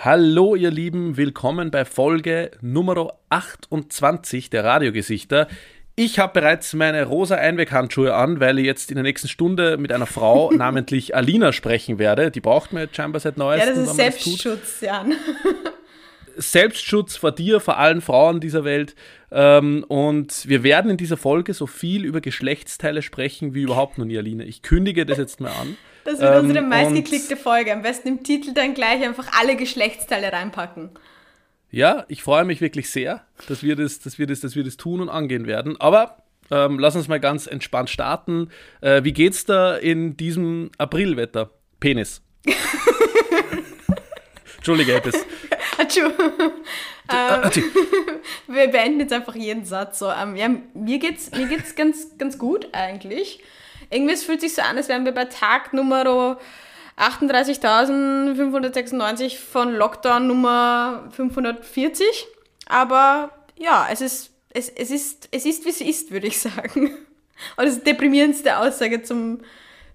Hallo ihr Lieben, willkommen bei Folge Nummer 28 der Radiogesichter. Ich habe bereits meine rosa Einweghandschuhe an, weil ich jetzt in der nächsten Stunde mit einer Frau, namentlich Alina, sprechen werde. Die braucht mir jetzt scheinbar seit neuestem. Ja, das ist Selbstschutz, Jan. Selbstschutz vor dir, vor allen Frauen dieser Welt. Ähm, und wir werden in dieser Folge so viel über Geschlechtsteile sprechen wie überhaupt noch nie, Alina. Ich kündige das jetzt mal an. Das wird ähm, unsere meistgeklickte Folge. Am besten im Titel dann gleich einfach alle Geschlechtsteile reinpacken. Ja, ich freue mich wirklich sehr, dass wir das, dass wir das, dass wir das tun und angehen werden. Aber ähm, lass uns mal ganz entspannt starten. Äh, wie geht's da in diesem Aprilwetter? Penis. Entschuldige, Eppes. ähm, wir beenden jetzt einfach jeden Satz so. Ähm, ja, mir geht's, mir geht's ganz, ganz gut eigentlich. Irgendwie es fühlt sich so an, als wären wir bei Tag Nummer 38.596 von Lockdown Nummer 540. Aber ja, es ist, es, es ist, es ist, wie es ist, würde ich sagen. Und das ist die deprimierendste Aussage zum,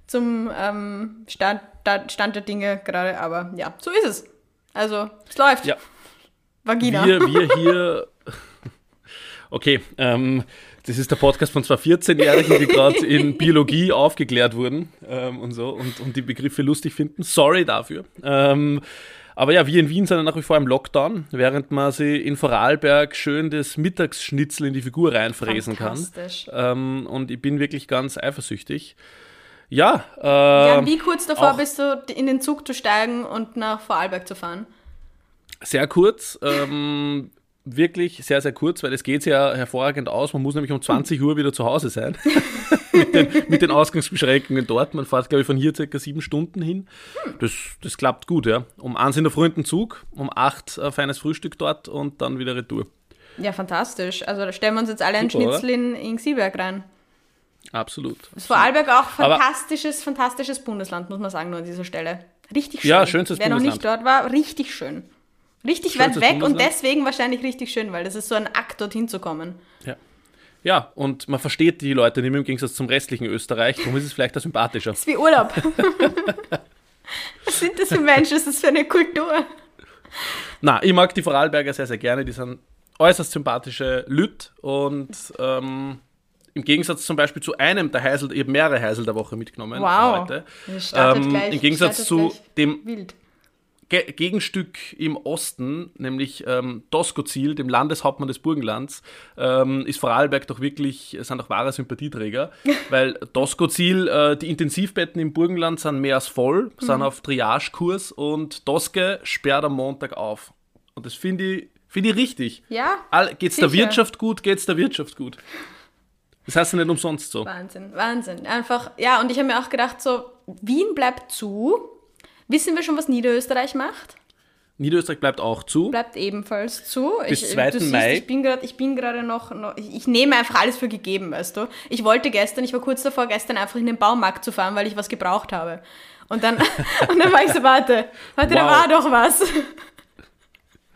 zum ähm, Stand, Stand der Dinge gerade. Aber ja, so ist es. Also, es läuft. Ja. Vagina. Wir, wir hier. Okay, ähm, das ist der Podcast von zwei 14-Jährigen, die gerade in Biologie aufgeklärt wurden ähm, und so und, und die Begriffe lustig finden. Sorry dafür. Ähm, aber ja, wir in Wien sind nach wie vor im Lockdown, während man sie in Vorarlberg schön das Mittagsschnitzel in die Figur reinfräsen kann. Ähm, und ich bin wirklich ganz eifersüchtig. Ja, äh, ja, wie kurz davor bist du, in den Zug zu steigen und nach Vorarlberg zu fahren? Sehr kurz. Ähm, wirklich sehr, sehr kurz, weil es geht ja hervorragend aus. Man muss nämlich um 20 Uhr wieder zu Hause sein. mit, den, mit, den, Ausgangsbeschränkungen dort. Man fährt, glaube ich, von hier circa sieben Stunden hin. Das, das klappt gut, ja. Um eins in der Früh in Zug, um acht ein feines Frühstück dort und dann wieder Retour. Ja, fantastisch. Also da stellen wir uns jetzt alle ein Schnitzel in, in Sieberg rein. Absolut. Das Vorarlberg auch fantastisches, Aber fantastisches Bundesland, muss man sagen, nur an dieser Stelle. Richtig schön. Ja, schönstes Wer Bundesland. noch nicht dort war, richtig schön. Richtig weit weg und deswegen wahrscheinlich richtig schön, weil das ist so ein Akt, dorthin zu kommen. Ja. Ja, und man versteht die Leute nicht mehr im Gegensatz zum restlichen Österreich. Darum ist es vielleicht auch sympathischer. Das ist wie Urlaub. Was sind das für Menschen? Was ist das für eine Kultur? Na, ich mag die Vorarlberger sehr, sehr gerne. Die sind äußerst sympathische Lüt und ähm, im Gegensatz zum Beispiel zu einem der Heisel, ich habe mehrere Heisel der Woche mitgenommen wow. heute. Ähm, gleich, Im Gegensatz zu dem wild. Ge Gegenstück im Osten, nämlich ähm, Doskozil, dem Landeshauptmann des Burgenlands, ähm, ist Vorarlberg doch wirklich, sind doch wahre Sympathieträger, weil Doskozil, äh, die Intensivbetten im Burgenland sind mehr als voll, mhm. sind auf Triagekurs und Doske sperrt am Montag auf. Und das finde ich, find ich richtig. Ja. Geht es der Wirtschaft gut, geht es der Wirtschaft gut. Das heißt ja nicht umsonst so. Wahnsinn, Wahnsinn. Einfach, ja, und ich habe mir auch gedacht, so, Wien bleibt zu. Wissen wir schon, was Niederösterreich macht? Niederösterreich bleibt auch zu. Bleibt ebenfalls zu. Bis ich, 2. Siehst, Mai. Ich bin gerade noch, noch ich, ich, nehme einfach alles für gegeben, weißt du. Ich wollte gestern, ich war kurz davor, gestern einfach in den Baumarkt zu fahren, weil ich was gebraucht habe. Und dann, und dann war ich so, warte, warte, wow. da war doch was.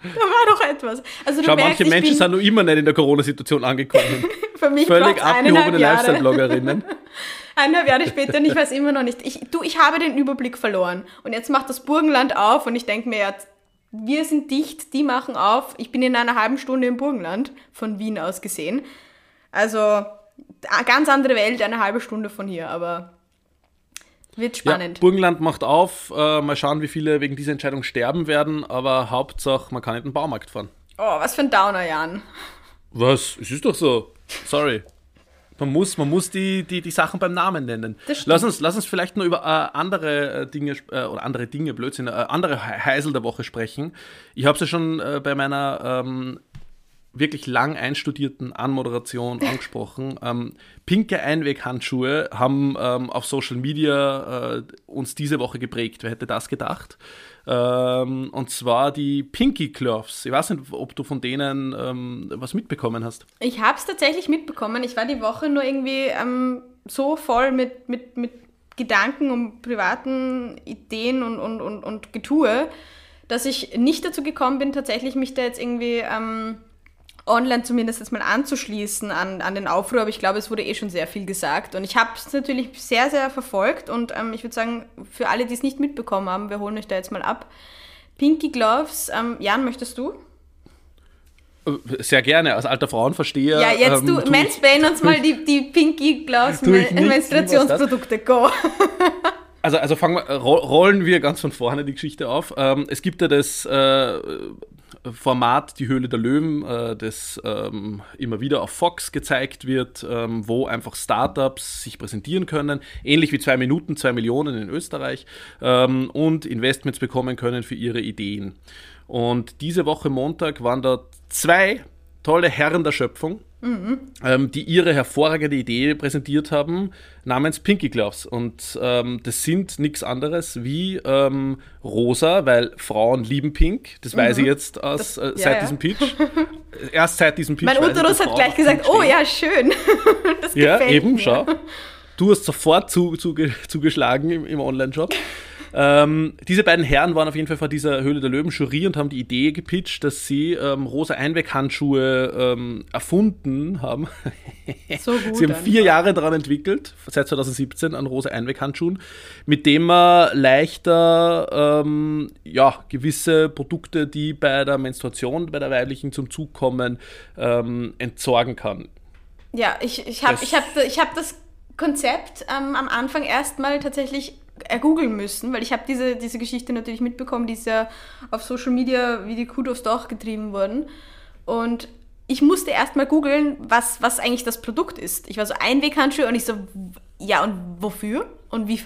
Da war doch etwas. Also Schau, merkst, manche Menschen sind noch immer nicht in der Corona-Situation angekommen. Für mich Völlig abgehobene Lifestyle-Bloggerinnen. eineinhalb Jahre später und ich weiß immer noch nicht. Ich, du, ich habe den Überblick verloren. Und jetzt macht das Burgenland auf und ich denke mir, jetzt, wir sind dicht, die machen auf. Ich bin in einer halben Stunde im Burgenland, von Wien aus gesehen. Also, ganz andere Welt, eine halbe Stunde von hier, aber wird spannend. Ja, Burgenland macht auf. Äh, mal schauen, wie viele wegen dieser Entscheidung sterben werden, aber Hauptsache, man kann nicht in den Baumarkt fahren. Oh, was für ein Downer, Jan. Was? Es ist doch so. Sorry. Man muss, man muss die, die, die Sachen beim Namen nennen. Lass uns, lass uns vielleicht nur über äh, andere äh, Dinge, äh, oder andere Dinge, Blödsinn, äh, andere Heisel der Woche sprechen. Ich habe es ja schon äh, bei meiner ähm, wirklich lang einstudierten Anmoderation angesprochen. Ähm, pinke Einweghandschuhe haben ähm, auf Social Media äh, uns diese Woche geprägt. Wer hätte das gedacht? Ähm, und zwar die Pinky Gloves. Ich weiß nicht, ob du von denen ähm, was mitbekommen hast. Ich habe es tatsächlich mitbekommen. Ich war die Woche nur irgendwie ähm, so voll mit, mit, mit Gedanken und privaten Ideen und, und, und, und Getue, dass ich nicht dazu gekommen bin, tatsächlich mich da jetzt irgendwie ähm, online zumindest jetzt mal anzuschließen an, an den Aufruhr, aber ich glaube, es wurde eh schon sehr viel gesagt. Und ich habe es natürlich sehr, sehr verfolgt und ähm, ich würde sagen, für alle, die es nicht mitbekommen haben, wir holen euch da jetzt mal ab. Pinky Gloves. Ähm, Jan, möchtest du? Sehr gerne, als alter Frauenversteher. Ja, jetzt ähm, du, Mansplain uns mal die, die Pinky Gloves Menstruationsprodukte. Go! Also, also fangen wir, rollen wir ganz von vorne die Geschichte auf. Ähm, es gibt ja das äh, Format Die Höhle der Löwen, äh, das ähm, immer wieder auf Fox gezeigt wird, ähm, wo einfach Startups sich präsentieren können, ähnlich wie zwei Minuten, zwei Millionen in Österreich ähm, und Investments bekommen können für ihre Ideen. Und diese Woche Montag waren da zwei tolle Herren der Schöpfung, mhm. ähm, die ihre hervorragende Idee präsentiert haben, namens Pinky Gloves. Und ähm, das sind nichts anderes wie ähm, rosa, weil Frauen lieben Pink. Das mhm. weiß ich jetzt aus, das, äh, seit ja, diesem Pitch. Erst seit diesem Pitch. Mein Uterus hat gleich gesagt, oh ja, schön. das ja, eben, mir. schau. Du hast sofort zu, zu, zugeschlagen im, im Online-Shop. Ähm, diese beiden Herren waren auf jeden Fall vor dieser Höhle der Löwen Jury und haben die Idee gepitcht, dass sie ähm, rosa Einweghandschuhe ähm, erfunden haben. So gut sie haben vier Jahre daran entwickelt, seit 2017 an rosa Einweghandschuhen, mit dem man leichter ähm, ja, gewisse Produkte, die bei der Menstruation, bei der weiblichen zum Zug kommen, ähm, entsorgen kann. Ja, ich, ich habe ich hab, ich hab das Konzept ähm, am Anfang erstmal tatsächlich ergoogeln müssen, weil ich habe diese, diese Geschichte natürlich mitbekommen, die ist ja auf Social Media wie die Kudos doch getrieben worden. Und ich musste erstmal googeln, was, was eigentlich das Produkt ist. Ich war so Einweghandschuhe und ich so, ja, und wofür? Und wie,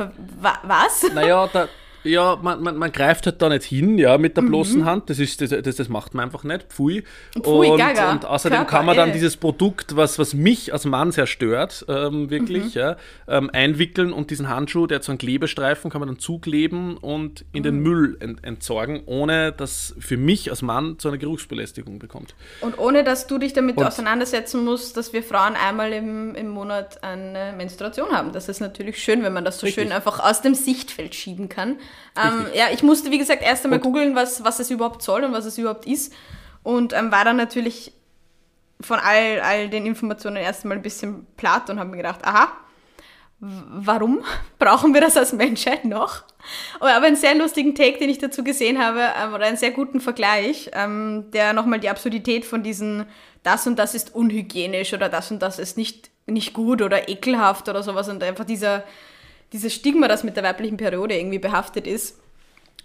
was? Naja, da, ja, man, man, man greift halt da nicht hin, ja, mit der bloßen mhm. Hand. Das, ist, das, das, das macht man einfach nicht. Pfui. Pfui und, gaga. und außerdem Körper, kann man dann ey. dieses Produkt, was, was mich als Mann sehr stört, ähm, wirklich, mhm. ja, ähm, einwickeln und diesen Handschuh, der hat so einen Klebestreifen, kann man dann zukleben und in mhm. den Müll ent, entsorgen, ohne dass für mich als Mann zu einer Geruchsbelästigung bekommt. Und ohne dass du dich damit und, auseinandersetzen musst, dass wir Frauen einmal im, im Monat eine Menstruation haben. Das ist natürlich schön, wenn man das so richtig. schön einfach aus dem Sichtfeld schieben kann. Ähm, ja, ich musste, wie gesagt, erst einmal googeln, was, was es überhaupt soll und was es überhaupt ist. Und ähm, war dann natürlich von all, all den Informationen erst einmal ein bisschen platt und habe mir gedacht, aha, warum brauchen wir das als Menschheit noch? Aber einen sehr lustigen Take, den ich dazu gesehen habe, ähm, oder einen sehr guten Vergleich, ähm, der nochmal die Absurdität von diesen, das und das ist unhygienisch oder das und das ist nicht, nicht gut oder ekelhaft oder sowas und einfach dieser, dieses Stigma, das mit der weiblichen Periode irgendwie behaftet ist,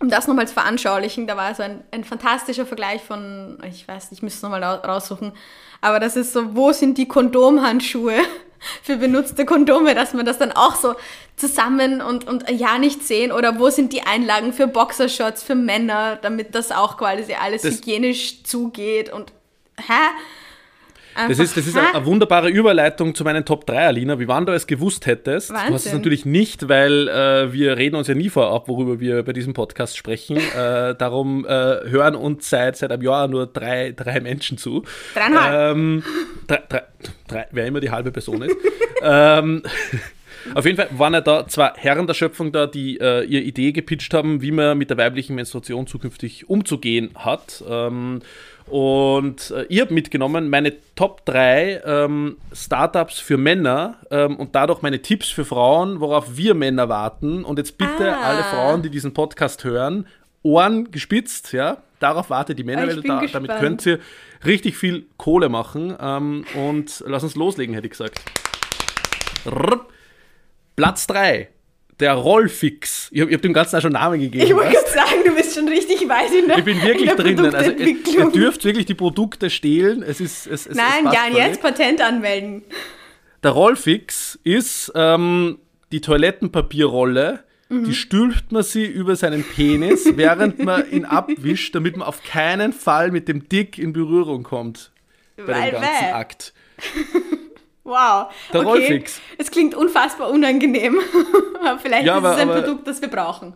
um das nochmal zu veranschaulichen, da war so ein, ein fantastischer Vergleich von, ich weiß nicht, ich müsste es nochmal raussuchen, aber das ist so, wo sind die Kondomhandschuhe für benutzte Kondome, dass man das dann auch so zusammen und, und ja nicht sehen oder wo sind die Einlagen für Boxershorts für Männer, damit das auch quasi alles das hygienisch zugeht und hä? Das ist, das ist eine, eine, wunderbare Überleitung zu meinen Top 3, Alina. Wie wann du es gewusst hättest. Wahnsinn. Du hast es natürlich nicht, weil äh, wir reden uns ja nie vorab, worüber wir bei diesem Podcast sprechen. äh, darum äh, hören uns seit, seit einem Jahr nur drei, drei Menschen zu. Dreieinhalb. Ähm, drei, drei, drei, wer immer die halbe Person ist. ähm, auf jeden Fall waren ja da zwei Herren der Schöpfung da, die äh, ihre Idee gepitcht haben, wie man mit der weiblichen Menstruation zukünftig umzugehen hat. Ähm, und äh, ihr habt mitgenommen meine Top 3 ähm, Startups für Männer ähm, und dadurch meine Tipps für Frauen, worauf wir Männer warten. Und jetzt bitte ah. alle Frauen, die diesen Podcast hören, Ohren gespitzt, ja. Darauf wartet die Männerwelt. Da, damit könnt ihr richtig viel Kohle machen. Ähm, und lass uns loslegen, hätte ich gesagt. Rrr. Platz 3 der Rollfix. Ich habe hab dem Ganzen auch schon Namen gegeben. Ich wollte gerade sagen, du bist schon richtig weit in der Ich bin wirklich drinnen. Also, ihr dürft wirklich die Produkte stehlen. Es ist, es, es, Nein, Jan, jetzt Patent anmelden. Der Rollfix ist ähm, die Toilettenpapierrolle. Mhm. Die stülpt man sie über seinen Penis, während man ihn abwischt, damit man auf keinen Fall mit dem Dick in Berührung kommt. Bei Weil dem ganzen Akt. Wow. Der okay. Rollfix. Es klingt unfassbar unangenehm. Vielleicht ja, ist aber, es ein Produkt, das wir brauchen.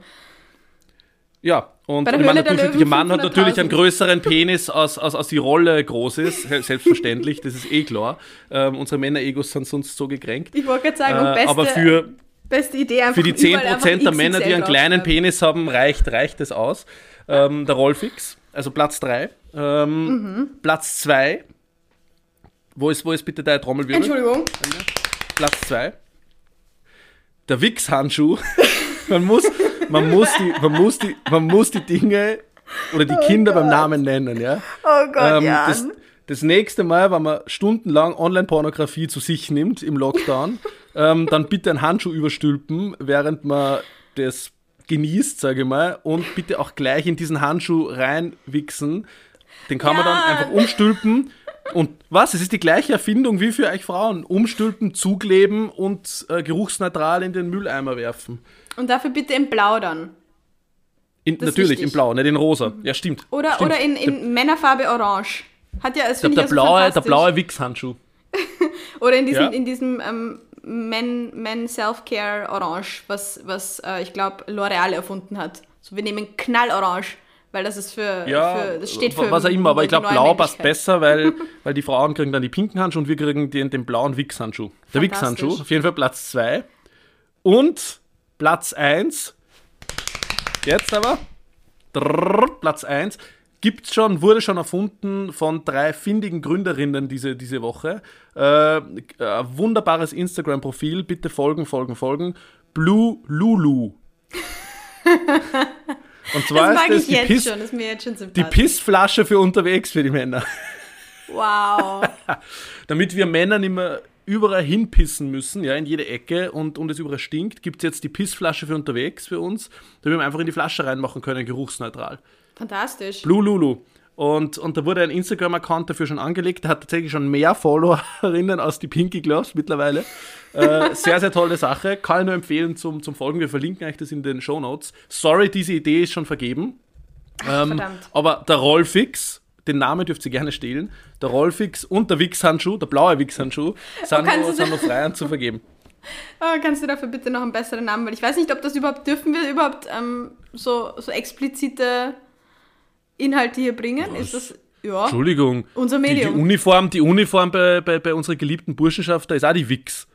Ja, und ich meine, der Mann hat natürlich einen größeren Penis, als, als, als die Rolle groß ist. Selbstverständlich, das ist eh klar. Ähm, unsere Männer-Egos sind sonst so gekränkt. Ich wollte gerade sagen, äh, beste, aber für, beste Idee für die 10% der Männer, die einen kleinen Penis haben, reicht, reicht es aus. Ähm, der Rollfix, also Platz 3. Ähm, mhm. Platz 2 wo ist, wo ist bitte dein Trommelwirbel? Entschuldigung. Platz 2. Der Wix-Handschuh. man, muss, man, muss die, man, muss die, man muss die Dinge Oder die oh Kinder Gott. beim Namen nennen, ja. Oh Gott, ähm, Jan. Das, das nächste Mal, wenn man stundenlang Online-Pornografie zu sich nimmt im Lockdown, ähm, dann bitte einen Handschuh überstülpen, während man das genießt, sage ich mal, und bitte auch gleich in diesen Handschuh reinwichsen. Den kann ja. man dann einfach umstülpen. Und was? Es ist die gleiche Erfindung wie für euch Frauen. Umstülpen, zukleben und äh, geruchsneutral in den Mülleimer werfen. Und dafür bitte in Blau dann. In, natürlich, in Blau, nicht in Rosa. Ja, stimmt. Oder, stimmt. oder in, in Männerfarbe Orange. Hat ja, das der, der, also blaue, der blaue Wichshandschuh. oder in diesem, ja. in diesem ähm, Men, Men Self-Care Orange, was, was äh, ich glaube L'Oreal erfunden hat. So, wir nehmen Knallorange, weil das ist für, ja, für das steht für was auch immer, aber ich glaube blau passt besser, weil, weil die Frauen kriegen dann die pinken Handschuhe und wir kriegen den, den blauen Wix-Handschuh. Der Wix-Handschuh, auf jeden Fall Platz 2. Und Platz 1, jetzt aber, drrr, Platz 1, Gibt's schon, wurde schon erfunden von drei findigen Gründerinnen diese, diese Woche. Äh, wunderbares Instagram-Profil, bitte folgen, folgen, folgen. Blue Lulu. Und zwar das mag ist das ich jetzt Piss, schon, ist mir jetzt schon Die Pissflasche für unterwegs für die Männer. Wow. Damit wir Männer nicht mehr überall hinpissen müssen, ja, in jede Ecke und, und es überall stinkt, gibt es jetzt die Pissflasche für unterwegs für uns, damit wir einfach in die Flasche reinmachen können, geruchsneutral. Fantastisch. Blue Lulu. Und, und da wurde ein Instagram-Account dafür schon angelegt. Der hat tatsächlich schon mehr Followerinnen als die Pinky Gloves mittlerweile. Äh, sehr, sehr tolle Sache. Kann ich nur empfehlen zum, zum Folgen. Wir verlinken euch das in den Show Notes. Sorry, diese Idee ist schon vergeben. Ach, ähm, aber der Rollfix, den Namen dürft ihr gerne stehlen. Der Rollfix und der Wix-Handschuh, der blaue Wix-Handschuh, sind, oh, sind noch frei zu vergeben. Oh, kannst du dafür bitte noch einen besseren Namen? Weil ich weiß nicht, ob das überhaupt, dürfen wir überhaupt ähm, so, so explizite Inhalte hier bringen? Was? Ist das ja, Entschuldigung. Unser Medium. Die, die Uniform, die Uniform bei, bei, bei unserer geliebten Burschenschaft, da ist auch die Wix.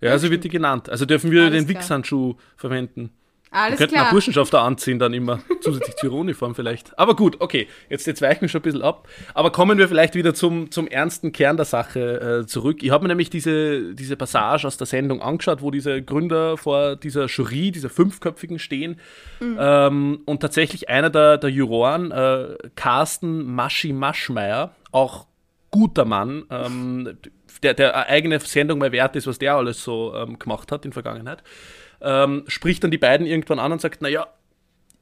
Ja, so wird die genannt. Also dürfen wir Alles den Wix-Handschuh verwenden. Alles wir könnten klar. auch Burschenschafter anziehen dann immer, zusätzlich zur Uniform vielleicht. Aber gut, okay, jetzt, jetzt weichen wir schon ein bisschen ab. Aber kommen wir vielleicht wieder zum, zum ernsten Kern der Sache äh, zurück. Ich habe mir nämlich diese, diese Passage aus der Sendung angeschaut, wo diese Gründer vor dieser Jury, dieser fünfköpfigen stehen. Mhm. Ähm, und tatsächlich einer der, der Juroren, äh, Carsten Maschi Maschmeyer, auch guter Mann, ähm, der, der eigene Sendung mal wert ist, was der alles so ähm, gemacht hat in der Vergangenheit ähm, spricht dann die beiden irgendwann an und sagt, naja,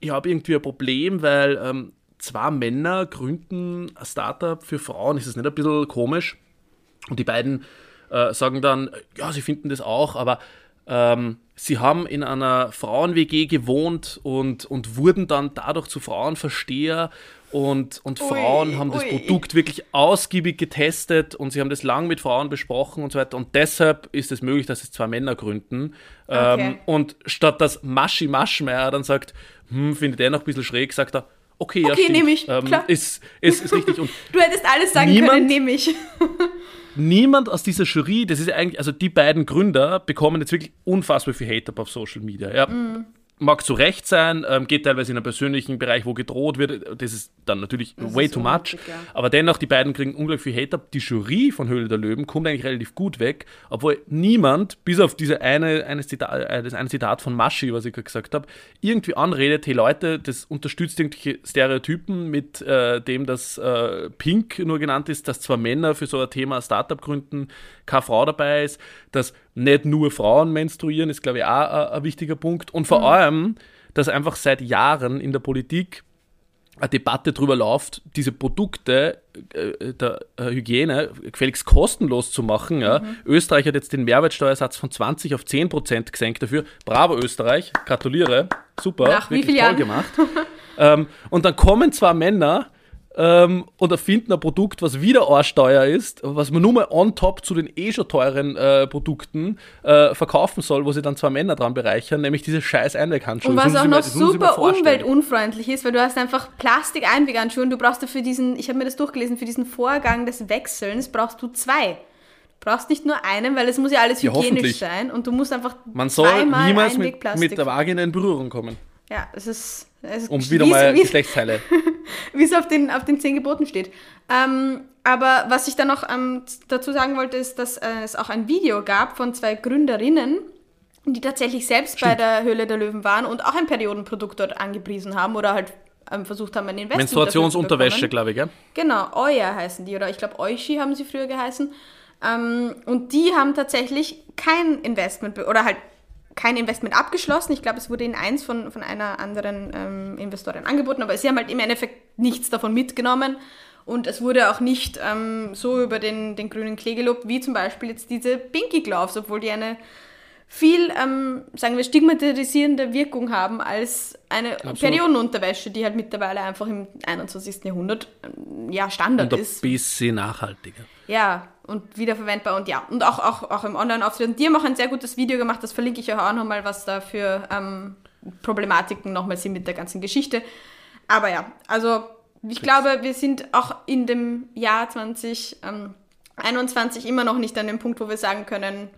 ich habe irgendwie ein Problem, weil ähm, zwei Männer gründen ein Startup für Frauen. Ist das nicht ein bisschen komisch? Und die beiden äh, sagen dann, ja, sie finden das auch, aber ähm, sie haben in einer Frauen-WG gewohnt und, und wurden dann dadurch zu Frauenversteher und, und Frauen haben das ui. Produkt wirklich ausgiebig getestet und sie haben das lang mit Frauen besprochen und so weiter. Und deshalb ist es möglich, dass es zwei Männer gründen. Okay. Ähm, und statt dass Maschi Maschmeyer dann sagt, hm, findet er noch ein bisschen schräg, sagt er, okay, ja, okay, nehme ich. Ähm, klar. Ist, ist, ist richtig. Und du hättest alles sagen niemand, können, nehme ich. niemand aus dieser Jury, das ist eigentlich, also die beiden Gründer bekommen jetzt wirklich unfassbar viel Hate auf Social Media. Ja. Mm mag zu Recht sein, ähm, geht teilweise in einem persönlichen Bereich, wo gedroht wird. Das ist dann natürlich das way too much. Ja. Aber dennoch, die beiden kriegen unglaublich viel Hater. Die Jury von Höhle der Löwen kommt eigentlich relativ gut weg, obwohl niemand, bis auf diese eine, eine Zitat, äh, das eine Zitat von Maschi, was ich gerade gesagt habe, irgendwie anredet, hey Leute, das unterstützt irgendwelche Stereotypen mit äh, dem, dass äh, Pink nur genannt ist, dass zwar Männer für so ein Thema Startup gründen, keine Frau dabei ist, dass nicht nur Frauen menstruieren, ist, glaube ich, auch ein, wichtiger Punkt. Und vor mhm. allem, dass einfach seit Jahren in der Politik eine Debatte darüber läuft, diese Produkte äh, der äh, Hygiene gefälligst kostenlos zu machen. Ja. Mhm. Österreich hat jetzt den Mehrwertsteuersatz von 20 auf 10 Prozent gesenkt dafür. Bravo Österreich, gratuliere, super, Nach wirklich toll Jahren? gemacht. ähm, und dann kommen zwei Männer ähm, und erfinden ein Produkt, was wieder Ohrsteuer ist, was man nur mal on top zu den eh schon teuren äh, Produkten äh, verkaufen soll, wo sie dann zwei Männer dran bereichern, nämlich diese scheiß Einweghandschuhe. Und was auch noch super umweltunfreundlich ist, weil du hast einfach Plastik-Einweghandschuhe und du brauchst dafür diesen, ich habe mir das durchgelesen, für diesen Vorgang des Wechselns brauchst du zwei. Du brauchst nicht nur einen, weil es muss ja alles hygienisch ja, sein und du musst einfach Man soll niemals mit, mit der Vagina in Berührung kommen. Ja, es ist. Es um wieder mal Geschlechtsteile. Wie es auf den, auf den zehn Geboten steht. Ähm, aber was ich dann noch ähm, dazu sagen wollte, ist, dass äh, es auch ein Video gab von zwei Gründerinnen, die tatsächlich selbst Stimmt. bei der Höhle der Löwen waren und auch ein Periodenprodukt dort angepriesen haben oder halt ähm, versucht haben, ein Investment Menstruationsunterwäsche, glaube ich, gell? Genau, Euer heißen die, oder ich glaube Eushi haben sie früher geheißen. Ähm, und die haben tatsächlich kein Investment, oder halt kein Investment abgeschlossen. Ich glaube, es wurde ihnen eins von, von einer anderen ähm, Investorin angeboten, aber sie haben halt im Endeffekt nichts davon mitgenommen. Und es wurde auch nicht ähm, so über den, den grünen Klee gelobt, wie zum Beispiel jetzt diese Pinky Gloves, obwohl die eine viel, ähm, sagen wir, stigmatisierende Wirkung haben als eine Absolut. Periodenunterwäsche, die halt mittlerweile einfach im 21. Jahrhundert ähm, ja, Standard und ein ist. ein bisschen nachhaltiger. Ja, und wiederverwendbar und ja, und auch, auch, auch im Online-Auftritt. Und die haben auch ein sehr gutes Video gemacht, das verlinke ich euch auch nochmal, was da für ähm, Problematiken nochmal sind mit der ganzen Geschichte. Aber ja, also ich glaube, wir sind auch in dem Jahr 2021 immer noch nicht an dem Punkt, wo wir sagen können,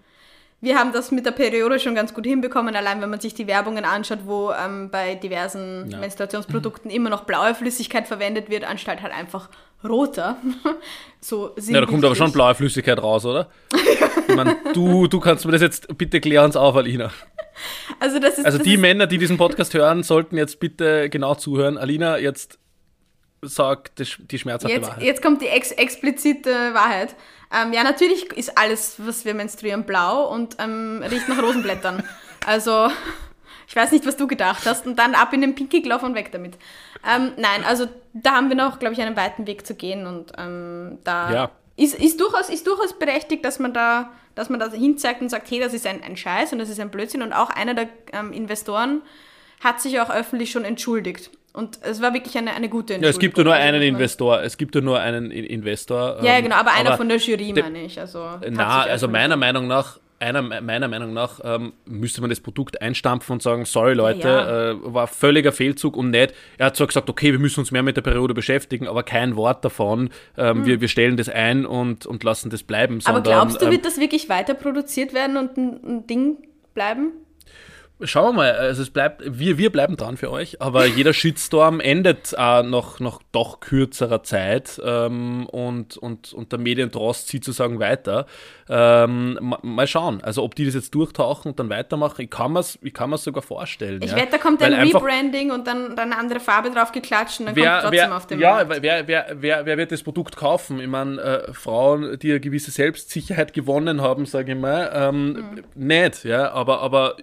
wir haben das mit der Periode schon ganz gut hinbekommen, allein wenn man sich die Werbungen anschaut, wo ähm, bei diversen ja. Menstruationsprodukten immer noch blaue Flüssigkeit verwendet wird, anstatt halt einfach roter. so ja, da kommt aber schon blaue Flüssigkeit raus, oder? ich meine, du, du kannst mir das jetzt, bitte klär uns auf, Alina. Also, das ist, also die Männer, die diesen Podcast hören, sollten jetzt bitte genau zuhören. Alina, jetzt sagt die schmerzhafte jetzt, Wahrheit. Jetzt kommt die ex explizite Wahrheit. Ähm, ja, natürlich ist alles, was wir menstruieren, blau und ähm, riecht nach Rosenblättern. also, ich weiß nicht, was du gedacht hast. Und dann ab in den Pinky Glove und weg damit. Ähm, nein, also da haben wir noch, glaube ich, einen weiten Weg zu gehen und ähm, da ja. ist, ist, durchaus, ist durchaus berechtigt, dass man da, dass man da hinzeigt und sagt, hey, das ist ein, ein Scheiß und das ist ein Blödsinn. Und auch einer der ähm, Investoren hat sich auch öffentlich schon entschuldigt. Und es war wirklich eine, eine gute Entscheidung. Ja, es gibt ja nur einen Investor. Es gibt ja nur einen Investor. Ja, genau, aber einer aber von der Jury, meine ich. Also, na, also meiner Meinung nach, einer, meiner Meinung nach ähm, müsste man das Produkt einstampfen und sagen, sorry Leute, ja. äh, war völliger Fehlzug und nicht. Er hat zwar gesagt, okay, wir müssen uns mehr mit der Periode beschäftigen, aber kein Wort davon. Ähm, hm. wir, wir stellen das ein und, und lassen das bleiben. aber glaubst du, ähm, wird das wirklich weiter produziert werden und ein, ein Ding bleiben? Schauen wir mal, also es bleibt, wir, wir bleiben dran für euch, aber jeder Shitstorm endet äh, nach, nach doch kürzerer Zeit ähm, und, und, und der Medientrost zieht sozusagen weiter. Ähm, mal schauen, also ob die das jetzt durchtauchen und dann weitermachen, ich kann mir es sogar vorstellen. Ich ja? wette, da kommt ein Rebranding und dann, dann eine andere Farbe drauf geklatscht und dann wer, kommt trotzdem wer, auf den ja, Markt. Ja, wer, wer, wer, wer wird das Produkt kaufen? Ich meine, äh, Frauen, die eine gewisse Selbstsicherheit gewonnen haben, sage ich mal, ähm, mhm. nicht, ja, aber, aber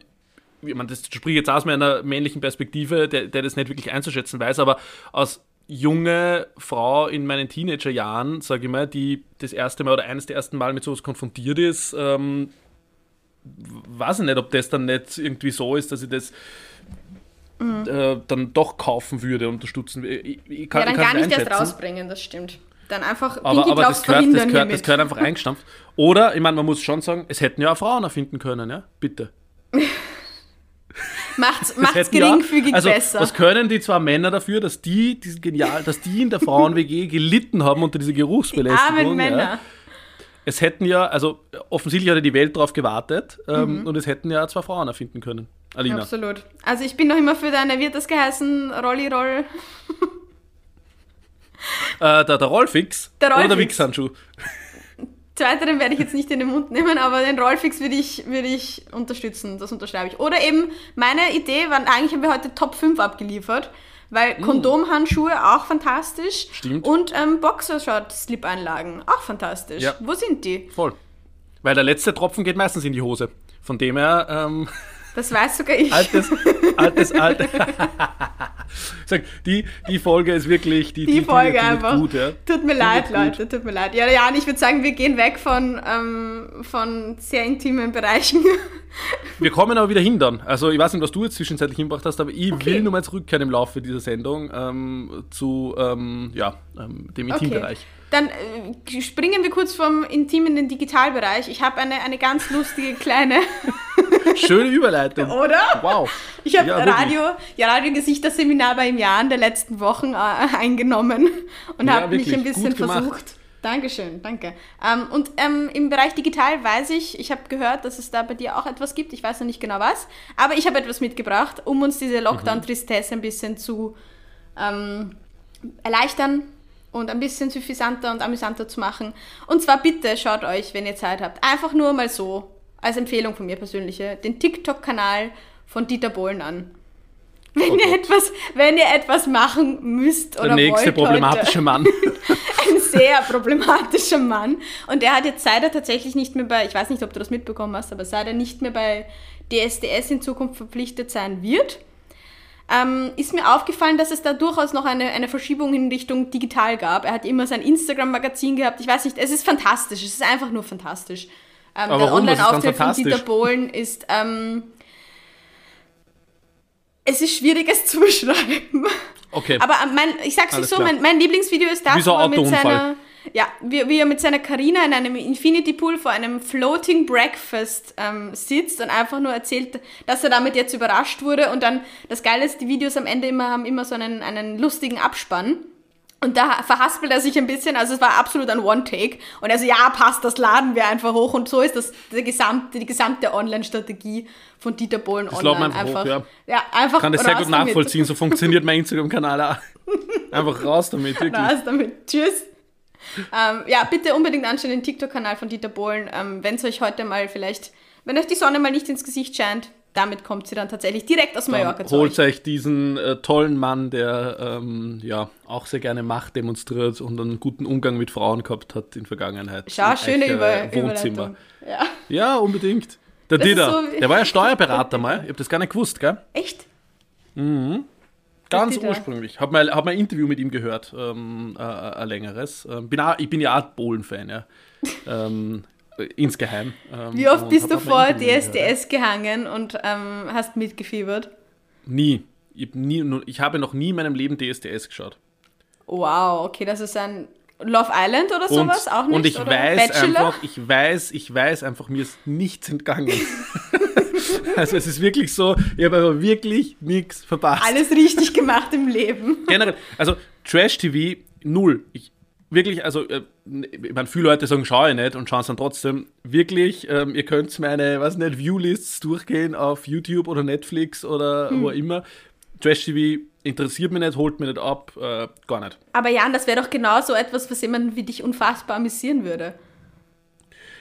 ich meine, das spricht jetzt aus meiner männlichen Perspektive, der, der das nicht wirklich einzuschätzen weiß, aber aus junge Frau in meinen Teenagerjahren, sage ich mal, die das erste Mal oder eines der ersten Mal mit sowas konfrontiert ist, ähm, weiß ich nicht, ob das dann nicht irgendwie so ist, dass ich das mhm. äh, dann doch kaufen würde, unterstützen würde. Ich, ich kann, ja, dann gar nicht erst rausbringen, das stimmt. Dann einfach aber, aber das, gehört, das, gehört, das gehört einfach eingestampft. Oder, ich meine, man muss schon sagen, es hätten ja auch Frauen erfinden können, ja? Bitte. Macht's, macht's geringfügig ja, also, besser. Was können die zwei Männer dafür, dass die, die genial, dass die in der Frauen-WG gelitten haben unter dieser Geruchsbelästigung? Die armen Männer. Ja. Es hätten ja, also offensichtlich hat die Welt darauf gewartet ähm, mhm. und es hätten ja zwei Frauen erfinden können. Alina. Absolut. Also ich bin noch immer für deine, wird das geheißen, Rolli Roll? äh, der, der Rollfix der Rollfix. oder der Wichshandschuh? Zweiteren werde ich jetzt nicht in den Mund nehmen, aber den Rollfix würde ich, würde ich unterstützen, das unterschreibe ich. Oder eben, meine Idee war, eigentlich haben wir heute Top 5 abgeliefert, weil mm. Kondomhandschuhe auch fantastisch. Stimmt. Und ähm, Boxershort-Slip-Einlagen auch fantastisch. Ja. Wo sind die? Voll. Weil der letzte Tropfen geht meistens in die Hose. Von dem her... Ähm das weiß sogar ich. Altes, altes, altes. Sag, die, die Folge ist wirklich die, die, die Folge die einfach. Gut, ja. Tut mir die leid, Leute, gut. tut mir leid. Ja, ja, ich würde sagen, wir gehen weg von, ähm, von sehr intimen Bereichen. Wir kommen aber wieder hin dann. Also ich weiß nicht, was du jetzt zwischenzeitlich hingebracht hast, aber ich okay. will nur mal zurückkehren im Laufe dieser Sendung ähm, zu ähm, ja, ähm, dem Intimbereich. Okay. Dann äh, springen wir kurz vom Intim in den Digitalbereich. Ich habe eine, eine ganz lustige kleine. Schöne Überleitung. Oder? Wow. Ich habe ja, Radio, ja, Radiogesichter-Seminar bei Jahren der letzten Wochen äh, eingenommen und ja, habe mich ein bisschen versucht. Dankeschön, danke. Ähm, und ähm, im Bereich digital weiß ich, ich habe gehört, dass es da bei dir auch etwas gibt. Ich weiß noch nicht genau was, aber ich habe etwas mitgebracht, um uns diese Lockdown-Tristesse ein bisschen zu ähm, erleichtern, und ein bisschen suffisanter und amüsanter zu machen. Und zwar bitte schaut euch, wenn ihr Zeit habt, einfach nur mal so, als Empfehlung von mir persönliche, den TikTok-Kanal von Dieter Bohlen an. Wenn, oh ihr etwas, wenn ihr etwas machen müsst oder Der nächste wollt problematische heute. Mann. Ein sehr problematischer Mann. Und der hat jetzt, seit er tatsächlich nicht mehr bei, ich weiß nicht, ob du das mitbekommen hast, aber seit er nicht mehr bei DSDS in Zukunft verpflichtet sein wird, ähm, ist mir aufgefallen, dass es da durchaus noch eine, eine Verschiebung in Richtung digital gab. Er hat immer sein Instagram-Magazin gehabt. Ich weiß nicht, es ist fantastisch. Es ist einfach nur fantastisch. Ähm, der Online-Auftritt von? Dieter Bohlen ist. Ähm, es ist schwierig, es zu beschreiben. Okay. Aber äh, mein, ich sag's Alles euch so, mein, mein Lieblingsvideo ist das, wo er mit seiner, ja, wie, wie er mit seiner Carina in einem Infinity Pool vor einem Floating Breakfast ähm, sitzt und einfach nur erzählt, dass er damit jetzt überrascht wurde. Und dann, das Geile ist, die Videos am Ende immer haben immer so einen, einen lustigen Abspann. Und da verhaspelt er sich ein bisschen, also es war absolut ein One-Take. Und also ja, passt, das laden wir einfach hoch. Und so ist das der gesamte, die gesamte Online-Strategie von Dieter Bohlen Das online. wir einfach hoch, ja. ja, einfach kann das sehr gut damit. nachvollziehen. So funktioniert mein Instagram-Kanal auch. Einfach raus damit, wirklich. Raus damit. Tschüss. Ähm, ja, bitte unbedingt anschauen den TikTok-Kanal von Dieter Bohlen. Ähm, wenn es euch heute mal vielleicht, wenn euch die Sonne mal nicht ins Gesicht scheint, damit kommt sie dann tatsächlich direkt aus Mallorca zu Holt euch. diesen äh, tollen Mann, der ähm, ja auch sehr gerne Macht demonstriert und einen guten Umgang mit Frauen gehabt hat in Vergangenheit. Schau, schöne Über äh, Wohnzimmer. Ja. Ja, unbedingt. Der Das Dieter, so der war ja Steuerberater mal. Ich habe das gar nicht gewusst, gell? Echt? Ganz Dieter. ursprünglich. Hab mal, hab mal ein Interview mit ihm gehört, ähm, äh, ein längeres. Ähm, bin auch, ich bin ja auch Bohlen-Fan, ja. ähm, äh, insgeheim. Ähm, Wie oft und bist du vor ihm gehört. DSDS gehangen und ähm, hast mitgefiebert? Nie. Ich, nie. ich habe noch nie in meinem Leben DSDS geschaut. Wow, okay, das ist ein Love Island oder sowas? Auch nicht? und ich oder weiß Bachelor? einfach, ich weiß, ich weiß einfach, mir ist nichts entgangen. also es ist wirklich so, ich habe aber wirklich nichts verpasst. Alles richtig gemacht im Leben. Generell, also Trash-TV, null. Ich, wirklich, also, äh, ich meine, viele Leute sagen, schaue ich nicht und schauen es dann trotzdem. Wirklich, ähm, ihr könnt meine, was nicht, Viewlists durchgehen auf YouTube oder Netflix oder Hm. wo immer. Trash-TV interessiert mich nicht, holt mich nicht ab, äh, gar nicht. Aber Jan, das wäre doch genau so etwas, was jemanden wie dich unfassbar amüsieren würde.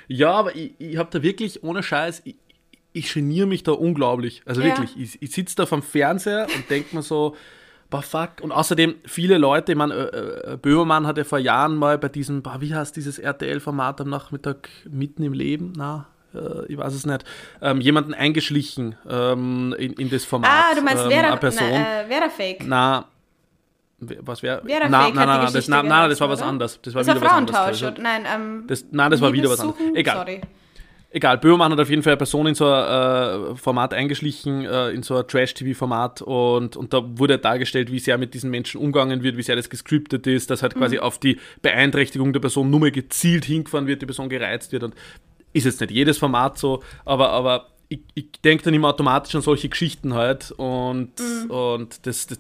Ja, aber ich, ich habe da wirklich, ohne Scheiß, ich, ich geniere mich da unglaublich. Also Ja. wirklich, ich, ich sitze da vom Fernseher und denke mir so, boah, fuck. Und außerdem, viele Leute, ich meine, äh, äh, Böhmermann hat ja vor Jahren mal bei diesem, boah, wie heißt dieses RTL-Format am Nachmittag mitten im Leben? Na, äh, ich weiß es nicht. Ähm, jemanden eingeschlichen ähm, in, in das Format. Ah, du meinst ähm, Vera, Person. na, äh, Vera Fake. Na, was wäre? Vera na, Fake na, na, das, na, na, das war was anderes. Das war Das war wieder was anderes. Also? Nein, ähm, das, nein, das war wieder was anderes. Egal. Sorry. Egal, Böhmermann hat auf jeden Fall eine Person in so ein äh, Format eingeschlichen, äh, in so ein Trash-TV-Format und, und da wurde dargestellt, wie sehr mit diesen Menschen umgegangen wird, wie sehr das gescriptet ist, dass halt Mhm. quasi auf die Beeinträchtigung der Person nur mal gezielt hingefahren wird, die Person gereizt wird und ist jetzt nicht jedes Format so, aber, aber ich, ich denke dann immer automatisch an solche Geschichten halt und, Mhm. und das, das,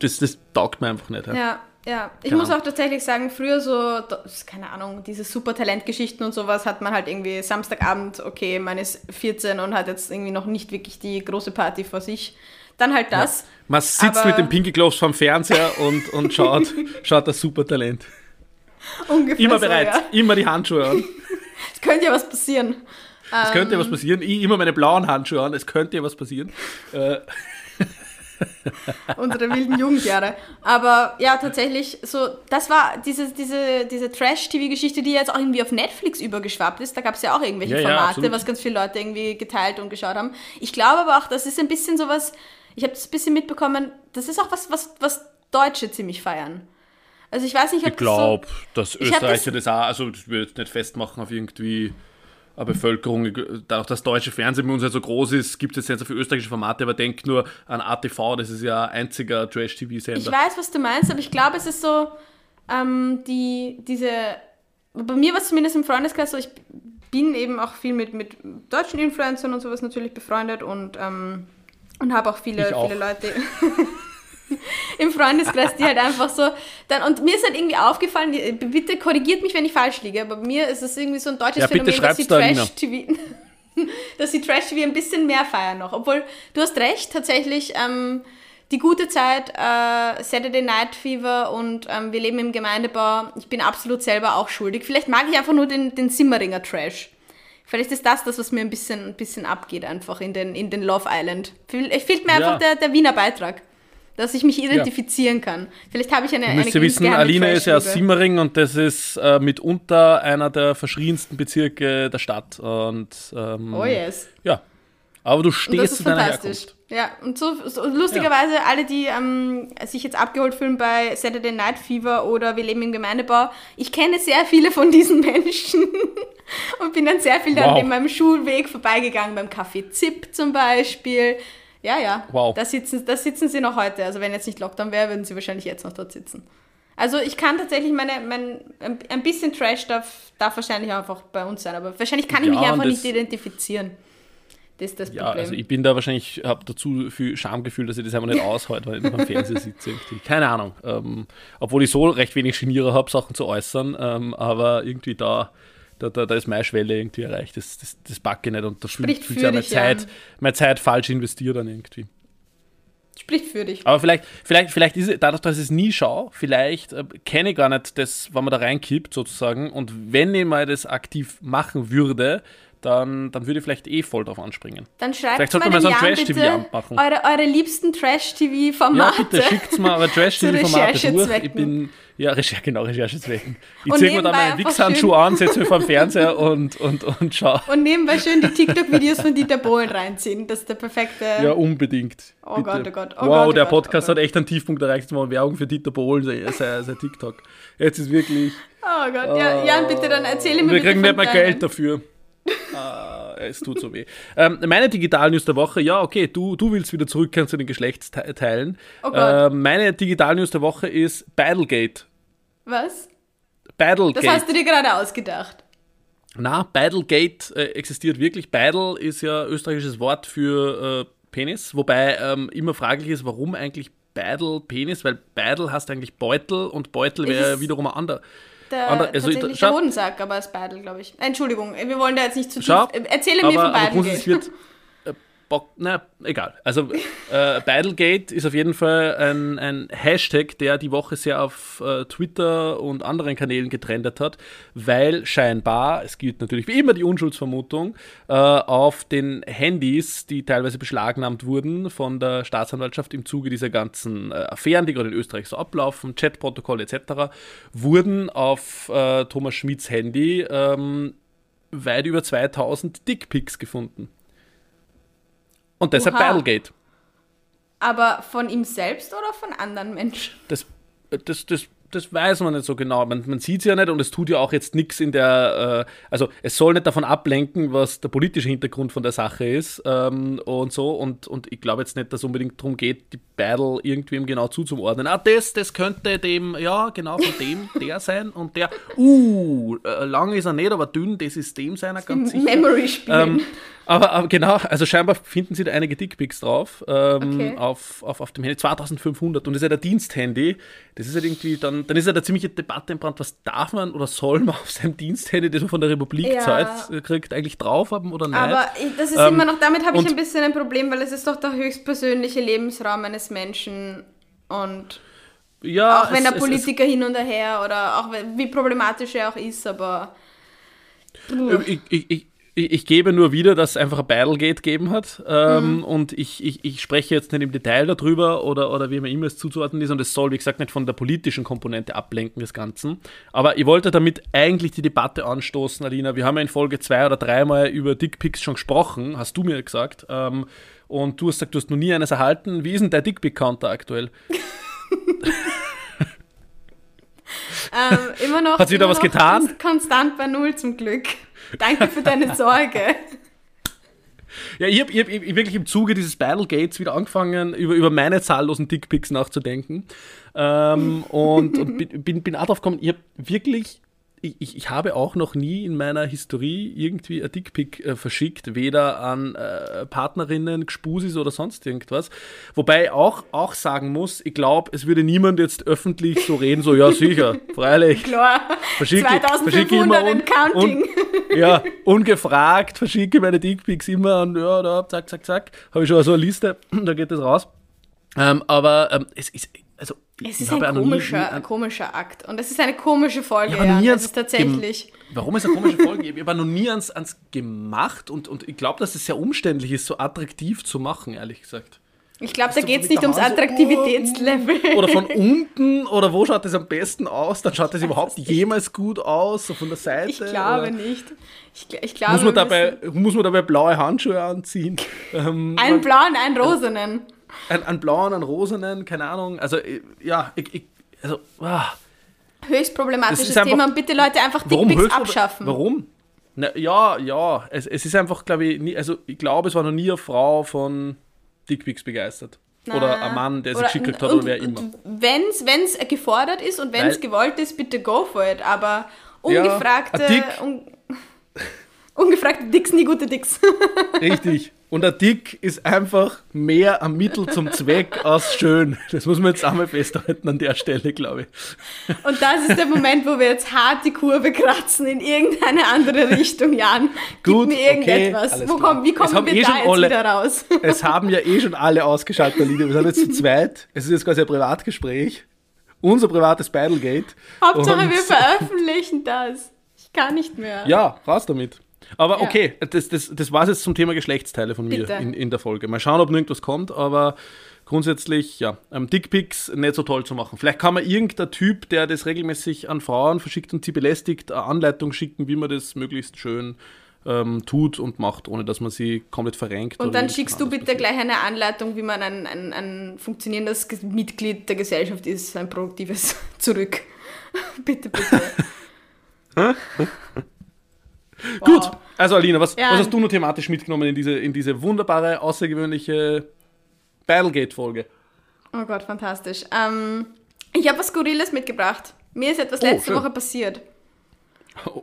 das, das taugt mir einfach nicht. Ja. Ja, ja. Ich Keine muss auch tatsächlich sagen, früher so, das- keine Ahnung, diese super Talentgeschichten und sowas hat man halt irgendwie Samstagabend, okay, man ist 14 und hat jetzt irgendwie noch nicht wirklich die große Party vor sich. Dann halt das. Man sitzt Aber- mit dem Pinky Gloves vorm Fernseher und, und schaut, schaut das Supertalent. Ungefähr Immer so, bereit, Ja. immer die Handschuhe an. Es könnte ja was passieren. Es könnte ja Ähm. was passieren. Ich immer meine blauen Handschuhe an, es könnte ja was passieren. Äh, unsere wilden Jugendjahre. Aber ja, tatsächlich, so, das war diese, diese, diese Trash-TV-Geschichte, die jetzt auch irgendwie auf Netflix übergeschwappt ist. Da gab es ja auch irgendwelche Ja, ja, Formate, absolut. was ganz viele Leute irgendwie geteilt und geschaut haben. Ich glaube aber auch, das ist ein bisschen sowas, ich habe das ein bisschen mitbekommen, das ist auch was, was, was Deutsche ziemlich feiern. Also ich weiß nicht, ob ich glaube, dass Ich hab Österreicher das, auch, also das will ich jetzt nicht festmachen auf irgendwie Bevölkerung, dadurch, dass deutsche Fernsehen bei uns ja so groß ist, gibt es jetzt viele österreichische Formate, aber denk nur an ATV, das ist ja ein einziger das, ich Trash-TV-Sender. weiß, was du meinst, aber ich glaube, es ist so, ähm, die, diese, bei mir war es zumindest im Freundeskreis so, ich bin eben auch viel mit, mit deutschen Influencern und sowas natürlich befreundet und, ähm, und habe auch viele, auch. viele Leute im Freundeskreis, die halt einfach so, dann, und mir ist halt irgendwie aufgefallen, bitte korrigiert mich, wenn ich falsch liege, aber mir ist es irgendwie so ein deutsches Ja, Phänomen, dass sie da, Alina. Trash-TV, dass sie Trash-TV ein bisschen mehr feiern noch. Obwohl, du hast recht, tatsächlich, ähm, die gute Zeit, äh, Saturday Night Fever und ähm, wir leben im Gemeindebau. Ich bin absolut selber auch schuldig. Vielleicht mag ich einfach nur den, den Simmeringer Trash. Vielleicht ist das das, was mir ein bisschen, ein bisschen abgeht, einfach in den, in den Love Island. Es fehlt mir einfach der, der Wiener Beitrag dass ich mich identifizieren ja. kann. Vielleicht habe ich eine. Du müsst ja wissen, Alina ist ja aus Simmering und das ist äh, mitunter einer der verschriebensten Bezirke der Stadt. Und, ähm, oh yes. Ja. Aber du stehst zu deiner Herkunft. Ja, und so, so lustigerweise ja. alle, die ähm, sich jetzt abgeholt fühlen bei Saturday Night Fever oder Wir leben im Gemeindebau, ich kenne sehr viele von diesen Menschen und bin dann sehr viel wow. dann in meinem Schulweg vorbeigegangen, beim Café Zip zum Beispiel. Ja, ja. Wow. Da sitzen, da sitzen sie noch heute. Also wenn jetzt nicht Lockdown wäre, würden sie wahrscheinlich jetzt noch dort sitzen. Also ich kann tatsächlich meine, mein, ein bisschen Trash darf, darf wahrscheinlich einfach bei uns sein, aber wahrscheinlich kann ich ja, mich einfach nicht identifizieren. Das ist das Problem. Ja, also ich bin da wahrscheinlich, habe dazu viel Schamgefühl, dass ich das einfach nicht aushalte, weil ich am Fernseher sitze. Irgendwie. Keine Ahnung. Ähm, obwohl ich so recht wenig Geniere habe, Sachen zu äußern, ähm, aber irgendwie da, da, da, da, ist meine Schwelle irgendwie erreicht. Das, das, das packe ich nicht und da fühlt sich ja meine Zeit, meine Zeit falsch investiert dann irgendwie. Spricht für dich. Aber vielleicht, vielleicht, vielleicht ist es, dadurch, dass ich es nie schaue, vielleicht äh, kenne ich gar nicht das, was man da reinkippt sozusagen. Und wenn ich mal das aktiv machen würde, dann, dann würde ich vielleicht eh voll drauf anspringen. Dann schreibt vielleicht sollte man so ein Trash-TV machen. Eure, eure liebsten Trash-TV-Formate. Ja, bitte schickt mal eure Trash-TV-Formate durch. Ich bin, ja, Recher, genau, Recherchezwecken. Ich ziehe mir dann meinen Wichshandschuh an, setze mich vor den Fernseher und, und, und schau. Und nebenbei schön die TikTok-Videos von Dieter Bohlen reinziehen. Das ist der perfekte... Ja, unbedingt. Oh Bitte. Gott, oh Gott. Oh wow, Gott, der oh Podcast Gott, hat echt einen Tiefpunkt erreicht. Mal Werbung für Dieter Bohlen, sei, sei TikTok. Jetzt ist wirklich... Oh Gott, ja, Jan, bitte dann erzähle mir Wir kriegen nicht mehr Geld dafür. ah, es tut so weh. Ähm, meine Digital-News der Woche, ja, okay, du, du willst wieder zurückkehren zu den Geschlechtsteilen. Oh äh, meine Digital-News der Woche ist Battlegate. Was? Battlegate. Das hast du dir gerade ausgedacht. Na, Battlegate äh, existiert wirklich. Battle ist ja österreichisches Wort für äh, Penis, wobei ähm, immer fraglich ist, warum eigentlich Battle Penis, weil Battle heißt eigentlich Beutel und Beutel wäre wiederum ein anderer der, Andere, also tatsächlich der Hodensack, aber es Beidel, glaube ich. Entschuldigung, wir wollen da jetzt nicht zu tief. Schau, Erzähle aber, mir von Beidel. Bock, na, egal. Also äh, Battlegate ist auf jeden Fall ein, ein Hashtag, der die Woche sehr auf äh, Twitter und anderen Kanälen getrendet hat, weil scheinbar, es gilt natürlich wie immer die Unschuldsvermutung, äh, auf den Handys, die teilweise beschlagnahmt wurden von der Staatsanwaltschaft im Zuge dieser ganzen äh, Affären, die gerade in Österreich so ablaufen, Chatprotokolle etc., wurden auf äh, Thomas Schmidts Handy ähm, weit über 2000 Dickpics gefunden. Und deshalb Oha. Battlegate. Aber von ihm selbst oder von anderen Menschen? Das, das, das das weiß man nicht so genau. Man, man sieht es ja nicht und es tut ja auch jetzt nichts in der, äh, also es soll nicht davon ablenken, was der politische Hintergrund von der Sache ist ähm, und so. Und, und ich glaube jetzt nicht, dass es unbedingt darum geht, die Battle irgendwem genau zuzuordnen. Ah, das, das könnte dem, ja, genau von dem der sein und der, uh, äh, lang ist er nicht, aber dünn, das ist dem seiner ganz sicher. Memory spielen. Ähm, aber, aber, genau, also scheinbar finden sie da einige Dickpics drauf ähm, okay. auf, auf, auf dem Handy. 2500 und das ist ja der Diensthandy. Das ist halt irgendwie dann, dann ist ja eine ziemliche Debatte im Brand, was darf man oder soll man auf seinem Diensthandy, das man von der Republikzeit ja. kriegt, eigentlich drauf haben oder nicht? Aber das ist ähm, immer noch, damit habe ich ein bisschen ein Problem, weil es ist doch der höchstpersönliche Lebensraum eines Menschen und ja, auch wenn es, der Politiker es, hin und her oder auch wie problematisch er auch ist, aber ich, ich, ich, ich gebe nur wieder, dass es einfach ein Battlegate gegeben hat. Ähm, mhm. Und ich, ich, ich spreche jetzt nicht im Detail darüber oder, oder wie man immer es zuzuordnen ist. Und es soll, wie gesagt, nicht von der politischen Komponente ablenken des Ganzen. Aber ich wollte damit eigentlich die Debatte anstoßen, Alina. Wir haben ja in Folge zwei oder dreimal über Dickpics schon gesprochen, hast du mir gesagt. Ähm, und du hast gesagt, du hast noch nie eines erhalten. Wie ist denn der Dickpic-Counter aktuell? ähm, immer noch. Hat sich da was getan? Konstant bei Null zum Glück. Danke für deine Sorge. Ja, ich habe hab, wirklich im Zuge dieses Battlegates wieder angefangen, über, über meine zahllosen Dickpics nachzudenken. Ähm, und, und bin, bin auch drauf gekommen, ich habe wirklich ich, ich, habe auch noch nie in meiner Historie irgendwie ein Dickpick äh, verschickt, weder an äh, Partnerinnen, Gspusis oder sonst irgendwas. Wobei auch, auch sagen muss, ich glaube, es würde niemand jetzt öffentlich so reden, so, ja, sicher, freilich. Klar, verschicke, 2500 in Counting. Un, ja, ungefragt verschicke meine Dickpicks immer und ja, da, zack, zack, zack, habe ich schon so eine Liste, da geht das raus. Ähm, aber ähm, es ist es ist ein komischer, nie, ein komischer Akt und es ist eine komische Folge, ja. ja. Es ist tatsächlich. Warum ist eine komische Folge? Ich habe noch nie ans, ans gemacht und, und ich glaube, dass es sehr umständlich ist, so attraktiv zu machen, ehrlich gesagt. Ich glaube, da geht es nicht ums Attraktivitätslevel. So, oder von unten, oder wo schaut das am besten aus? Dann schaut das überhaupt jemals gut aus, so von der Seite. Ich glaube oder? nicht. Ich, ich glaube, muss, man dabei, muss man dabei blaue Handschuhe anziehen? Ähm, einen blauen, einen rosenen. Einen, einen blauen, einen rosenen, keine Ahnung. Also, ja, ich, ich also, ah. Höchst problematisches Thema und bitte Leute einfach Dickpics abschaffen. Warum? Na, ja, ja, es, es ist einfach, glaube ich, nie, also ich glaube, es war noch nie eine Frau von Dickpics begeistert. Na, oder ein Mann, der sich geschickt hat, oder wer immer. Wenn es gefordert ist und wenn es gewollt ist, bitte go for it. Aber ungefragte, ja, un, ungefragte Dicks, nie gute Dicks. Richtig. Und ein Dick ist einfach mehr ein Mittel zum Zweck als schön. Das muss man jetzt einmal festhalten an der Stelle, glaube ich. Und das ist der Moment, wo wir jetzt hart die Kurve kratzen in irgendeine andere Richtung, Jan. Gib Gut, mir irgendetwas. Okay, Wo komm, wie kommen wir eh da jetzt alle, wieder raus? Es haben ja eh schon alle ausgeschaltet, Linie. Wir sind jetzt zu zweit. Es ist jetzt quasi ein Privatgespräch. Unser privates Battlegate. Hauptsache, wir veröffentlichen das. Ich kann nicht mehr. Ja, raus damit. Aber ja. okay, das, das, das war es jetzt zum Thema Geschlechtsteile von mir in, in der Folge. Mal schauen, ob irgendwas kommt, aber grundsätzlich, ja, ähm, Dickpics nicht so toll zu machen. Vielleicht kann man irgendein Typ, der das regelmäßig an Frauen verschickt und sie belästigt, eine Anleitung schicken, wie man das möglichst schön ähm, tut und macht, ohne dass man sie komplett verrenkt. Und dann schickst du bitte passiert. gleich eine Anleitung, wie man ein, ein, ein funktionierendes Mitglied der Gesellschaft ist, ein produktives, zurück. bitte, bitte. Wow. Gut, also Alina, was, ja. was, hast du nur thematisch mitgenommen in diese, in diese wunderbare, außergewöhnliche Battlegate-Folge? Oh Gott, fantastisch. Ähm, ich habe was Skurriles mitgebracht. Mir ist etwas oh, letzte schön. Woche passiert. Oh,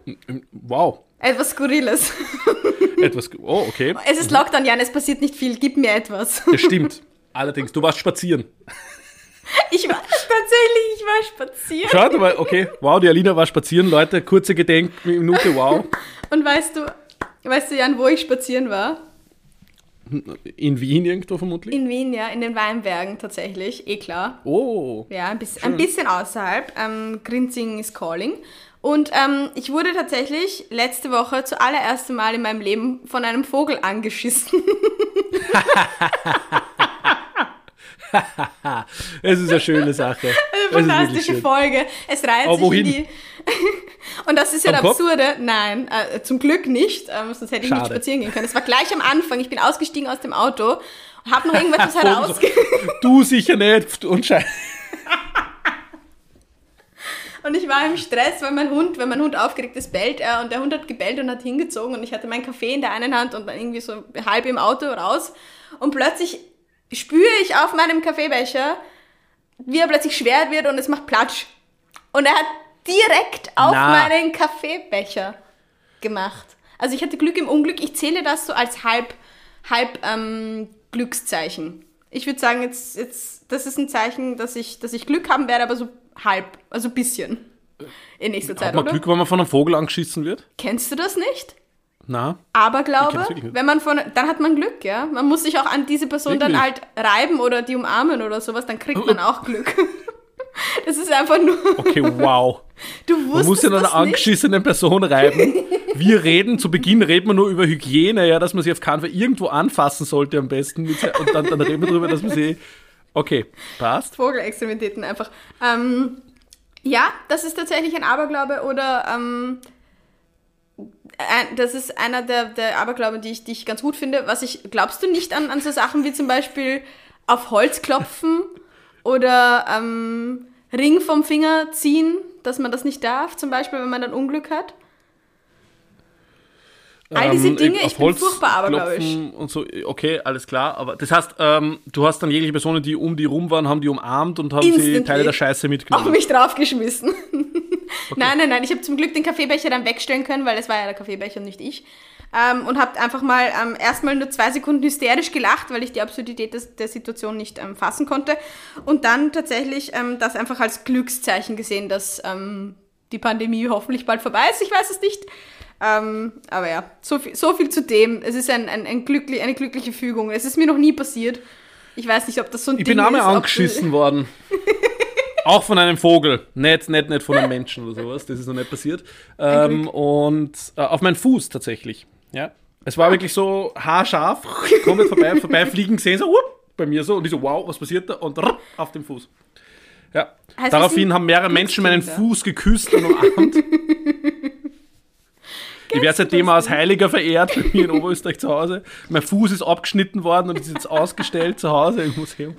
wow. Etwas Skurriles. etwas, oh, okay. Es ist Lockdown, Jan, es passiert nicht viel. Gib mir etwas. Das stimmt. Allerdings, du warst spazieren. Ich war tatsächlich, ich war spazieren. Schaut mal, okay, wow, die Alina war spazieren, Leute, kurze Gedenkminute, wow. Und weißt du, weißt du, Jan, wo ich spazieren war? In Wien irgendwo vermutlich? In Wien, ja, in den Weinbergen tatsächlich, eh klar. Oh. Ja, ein, bisschen, ein bisschen außerhalb. Ähm, Grinzing is calling. Und ähm, ich wurde tatsächlich letzte Woche zuallererst Mal in meinem Leben von einem Vogel angeschissen. es ist eine schöne Sache. Eine fantastische Folge. Es reiht Aber sich wohin? in die. Und das ist ja das Absurde. Nein, äh, zum Glück nicht, ähm, sonst hätte ich Schade. nicht spazieren gehen können. Es war gleich am Anfang. Ich bin ausgestiegen aus dem Auto und habe noch irgendwas herausge... du sicher nicht und Scheiße. Und ich war im Stress, weil mein Hund, wenn mein Hund aufgeregt ist, bellt er und der Hund hat gebellt und hat hingezogen und ich hatte meinen Kaffee in der einen Hand und dann irgendwie so halb im Auto raus und plötzlich spüre ich auf meinem Kaffeebecher, wie er plötzlich schwer wird und es macht Platsch. Und er hat direkt auf Na. meinen Kaffeebecher gemacht. Also ich hatte Glück im Unglück. Ich zähle das so als halb, halb ähm, Glückszeichen. Ich würde sagen, jetzt, jetzt, das ist ein Zeichen, dass ich, dass ich Glück haben werde, aber so halb, also ein bisschen in nächster Zeit. Hat man oder? Glück, wenn man von einem Vogel angeschissen wird? Kennst du das nicht? Na. Aber glaube, wenn man von, dann hat man Glück, ja. Man muss sich auch an diese Person Wirklich? dann halt reiben oder die umarmen oder sowas, dann kriegt man auch Glück. Das ist einfach nur. Okay, wow. Du wusstest Man muss ja eine angeschissene Person reiben. Wir reden, zu Beginn reden wir nur über Hygiene, ja, dass man sie auf keinen Fall irgendwo anfassen sollte am besten. und dann, dann reden wir darüber, dass man sie. Okay, passt. Vogelextremitäten einfach. Ähm, ja, das ist tatsächlich ein Aberglaube oder ähm, das ist einer der, der Aberglauben, die ich, die ich ganz gut finde. Was ich, glaubst du nicht an, an so Sachen wie zum Beispiel auf Holz klopfen oder ähm, Ring vom Finger ziehen, dass man das nicht darf, zum Beispiel, wenn man dann Unglück hat? All diese ähm, Dinge, ich bin Holz furchtbar abergläubisch. Und so, okay, alles klar. Aber das heißt, ähm, du hast dann jegliche Personen, die um die rum waren, haben die umarmt und haben sie Teile der Scheiße mitgenommen. Auf mich draufgeschmissen. Okay. Nein, nein, nein. Ich habe zum Glück den Kaffeebecher dann wegstellen können, weil es war ja der Kaffeebecher und nicht ich. Ähm, und habe einfach mal ähm, erstmal nur zwei Sekunden hysterisch gelacht, weil ich die Absurdität des, der Situation nicht ähm, fassen konnte. Und dann tatsächlich ähm, das einfach als Glückszeichen gesehen, dass ähm, die Pandemie hoffentlich bald vorbei ist. Ich weiß es nicht. Ähm, aber ja, so viel, so viel zu dem. Es ist ein, ein, ein glücklich, eine glückliche Fügung. Es ist mir noch nie passiert. Ich weiß nicht, ob das so ein ich Ding bin auch mal angeschissen worden. Auch von einem Vogel, nicht, nicht, nicht von einem Menschen oder sowas, das ist noch nicht passiert. Ähm, und äh, auf meinen Fuß tatsächlich. Ja. Es war wirklich so haarscharf, komplett vorbei, vorbeifliegen gesehen, so whoop, bei mir so und ich so, wow, was passiert da? Und rrr, auf dem Fuß. Ja. Heißt, Daraufhin haben mehrere Menschen meinen? Fuß geküsst und umarmt. Ich werde seitdem als Heiliger verehrt bei mir in Oberösterreich zu Hause. Mein Fuß ist abgeschnitten worden und ist jetzt ausgestellt zu Hause im Museum.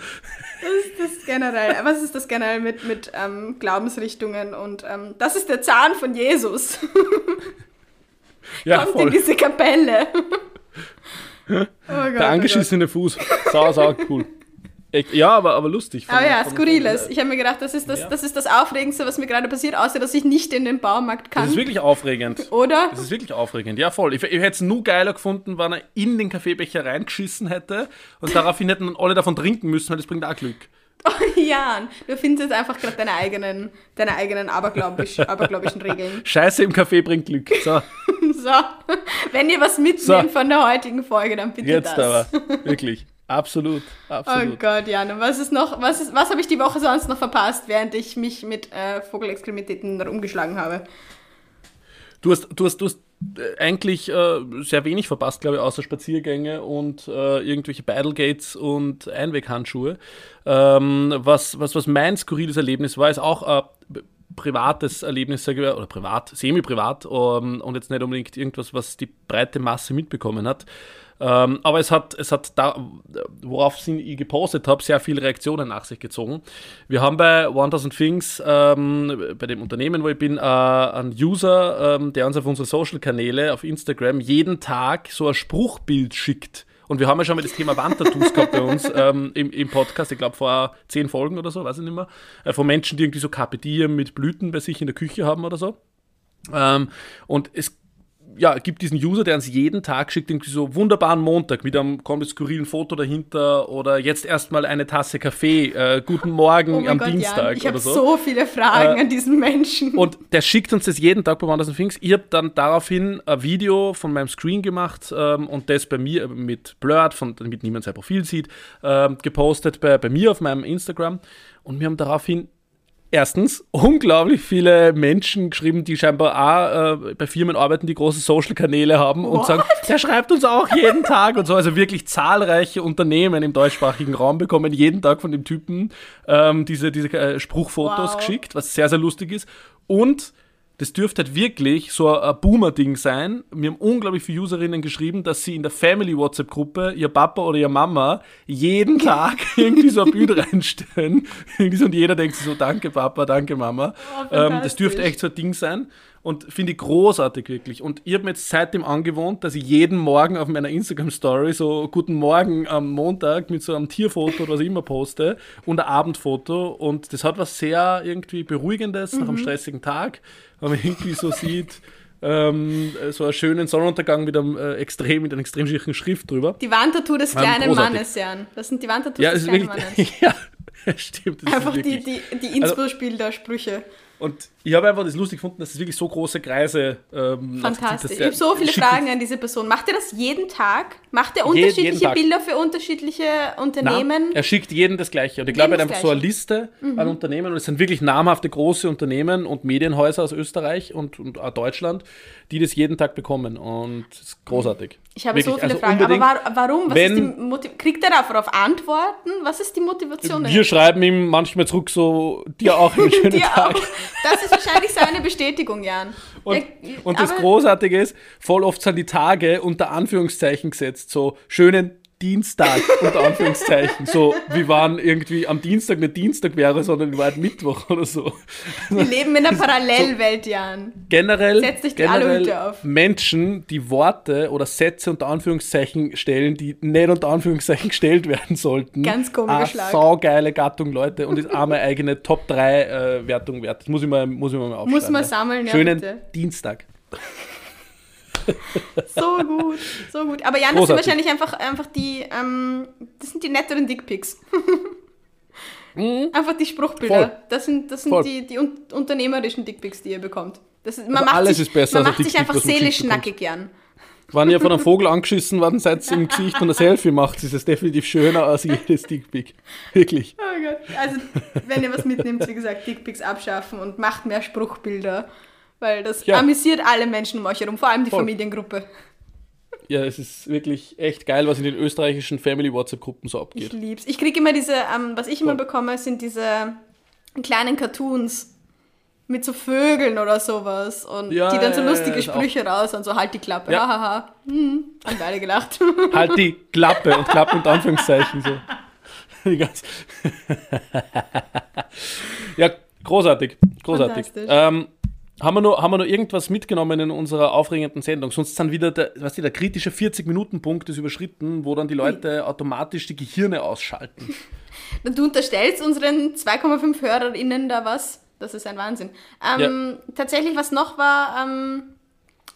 Was ist das generell? Was ist das generell mit, mit ähm, Glaubensrichtungen? Und ähm, das ist der Zahn von Jesus. Ja, Kommt in voll. diese Kapelle. oh Gott, Der oh angeschissene Fuß. Sau, sau cool. Ja, aber, aber lustig. Aber ja, von- skurriles. von- Ich habe mir gedacht, das ist das, Ja. das ist das Aufregendste, was mir gerade passiert, außer dass ich nicht in den Baumarkt kann. Das ist wirklich aufregend. Oder? Das ist wirklich aufregend. Ja, voll. Ich, ich hätte es nur geiler gefunden, wenn er in den Kaffeebecher reingeschissen hätte und daraufhin hätten dann alle davon trinken müssen, weil das bringt auch Glück. Oh, Jan, du findest jetzt einfach gerade deine eigenen, deine eigenen aberglaubisch, aberglaubischen Regeln. Scheiße im Kaffee bringt Glück. So, So, wenn ihr was mitnehmt von der heutigen Folge, dann bitte jetzt das. aber. Wirklich. Absolut. Oh Absolut. Gott, Jan, was ist noch, was ist, was habe ich die Woche sonst noch verpasst, während ich mich mit äh, Vogelextremitäten rumgeschlagen habe? Du hast, du hast, du hast äh, eigentlich äh, sehr wenig verpasst, glaube ich, außer Spaziergänge und äh, irgendwelche Battlegates und Einweghandschuhe. Ähm, was, was, was mein skurriles Erlebnis war, ist auch ein b- privates Erlebnis, sage oder privat, semi-privat ähm, und jetzt nicht unbedingt irgendwas, was die breite Masse mitbekommen hat. Ähm, aber es hat, es hat da, worauf ich gepostet habe, sehr viele Reaktionen nach sich gezogen. Wir haben bei 1000 Things, ähm, bei dem Unternehmen, wo ich bin, äh, einen User, ähm, der uns auf unsere Social-Kanäle auf Instagram jeden Tag so ein Spruchbild schickt. Und wir haben ja schon mal das Thema Wandtattoos gehabt bei uns ähm, im, im Podcast, ich glaube vor zehn Folgen oder so, weiß ich nicht mehr, äh, von Menschen, die irgendwie so Carpe mit Blüten bei sich in der Küche haben oder so. Ähm, und es ja, gibt diesen User, der uns jeden Tag schickt, irgendwie so wunderbaren Montag mit einem komplett skurrilen Foto dahinter oder jetzt erstmal eine Tasse Kaffee, äh, guten Morgen Oh am Gott, Dienstag Jan, ich habe so. so. viele Fragen Äh, an diesen Menschen. Und der schickt uns das jeden Tag bei Wonders Things. Ich habe dann daraufhin ein Video von meinem Screen gemacht ähm, und das bei mir mit Blurred, von, damit niemand sein Profil sieht, ähm, gepostet bei, bei mir auf meinem Instagram. Und wir haben daraufhin erstens unglaublich viele Menschen geschrieben, die scheinbar auch äh, bei Firmen arbeiten, die große Social-Kanäle haben und What? sagen, der schreibt uns auch jeden Tag und so. Also wirklich zahlreiche Unternehmen im deutschsprachigen Raum bekommen jeden Tag von dem Typen ähm, diese, diese äh, Spruchfotos Wow. geschickt, was sehr, sehr lustig ist. Und das dürfte halt wirklich so ein Boomer-Ding sein. Mir haben unglaublich viele Userinnen geschrieben, dass sie in der Family-WhatsApp-Gruppe ihr Papa oder ihr Mama jeden Tag irgendwie so ein Bild reinstellen. Und jeder denkt sich so, danke Papa, danke Mama. Oh, ähm, das dürfte echt so ein Ding sein. Und finde ich großartig wirklich. Und ich habe mir jetzt seitdem angewohnt, dass ich jeden Morgen auf meiner Instagram-Story so Guten Morgen am Montag mit so einem Tierfoto oder was ich immer poste und ein Abendfoto. Und das hat was sehr irgendwie Beruhigendes nach einem stressigen Tag, wenn man irgendwie so sieht, ähm, so einen schönen Sonnenuntergang mit einem äh, extrem, mit einer extrem schicken Schrift drüber. die Wandtattoo des Ähm, kleinen großartig. Mannes, Jan. Das sind die Wandtattoos Ja, es des kleinen wirklich, Mannes. ja, stimmt. Einfach die, die, die Inspo-Spiel-Sprüche. Und ich habe einfach das lustig gefunden, dass es wirklich so große Kreise ähm, Fantastisch. Ich habe so viele Fragen an diese Person. Macht er das jeden Tag? Macht er jeden unterschiedliche Tag. Bilder für unterschiedliche Unternehmen? Na, er schickt jeden das Gleiche. Und ich glaube, er hat Jedem einfach so eine Gleiche. Mhm. Liste an Unternehmen und es sind wirklich namhafte große Unternehmen und Medienhäuser aus Österreich und, und auch Deutschland, die das jeden Tag bekommen. Und es ist großartig. Ich habe so Wirklich, viele also Fragen. Aber war, warum? Was wenn- ist die Motiv Kriegt er darauf Antworten? Was ist die Motivation? Wir schreiben ihm manchmal zurück so, dir auch einen schönen Dir Tag. auch. Das ist wahrscheinlich seine Bestätigung, Jan. Und, und das Großartige ist, voll oft sind die Tage unter Anführungszeichen gesetzt, so schönen Dienstag unter Anführungszeichen. So, wie waren irgendwie am Dienstag nicht Dienstag wäre, sondern war halt Mittwoch oder so. Wir leben in einer Parallelwelt, Jan. Generell, Setz dich die generell Aluhüte auf. Menschen, die Worte oder Sätze unter Anführungszeichen stellen, die nicht unter Anführungszeichen gestellt werden sollten. Ganz Eine Schlag. saugeile Gattung, Leute. Und ist auch meine eigene Top 3 äh, Wertung wert. Das muss ich mal, muss ich mal aufschreiben. Muss man sammeln, ja, Schönen bitte. Dienstag. So gut, so gut. Aber Jan, das sind wahrscheinlich einfach, einfach die, ähm, das sind die netteren Dickpics. Einfach die Spruchbilder. Mhm. Voll. Das sind, das sind Voll. die, die un unternehmerischen Dickpics, die ihr bekommt. Das man Also macht alles sich, ist besser man als ein macht sich einfach seelisch nackig, Jan. wenn ihr von einem Vogel angeschissen worden seid im Gesicht und ein Selfie macht, ist es definitiv schöner als jedes Dickpick. Wirklich. Oh Gott. Also, wenn ihr was mitnehmt, wie gesagt, Dickpicks abschaffen und macht mehr Spruchbilder, weil das ja. amüsiert alle Menschen um euch herum, vor allem die Voll. Familiengruppe. Ja, es ist wirklich echt geil, was in den österreichischen Family-WhatsApp-Gruppen so abgeht. Ich lieb's. Ich kriege immer diese, ähm, was ich immer Voll. bekomme, sind diese kleinen Cartoons mit so Vögeln oder sowas und ja, die dann so lustige ja, Sprüche raus und so halt die Klappe, ja. hahaha. Hm, haben beide gelacht. Halt die Klappe und Klappe und Anführungszeichen so. Die ganz ja, großartig, großartig. Ähm, haben wir, noch, haben wir noch irgendwas mitgenommen in unserer aufregenden Sendung? Sonst sind wieder der, was die, der kritische 40-Minuten-Punkt ist überschritten, wo dann die Leute automatisch die Gehirne ausschalten. Du unterstellst unseren 2,5 HörerInnen da was? Das ist ein Wahnsinn. Ähm, ja. Tatsächlich, was noch war ähm,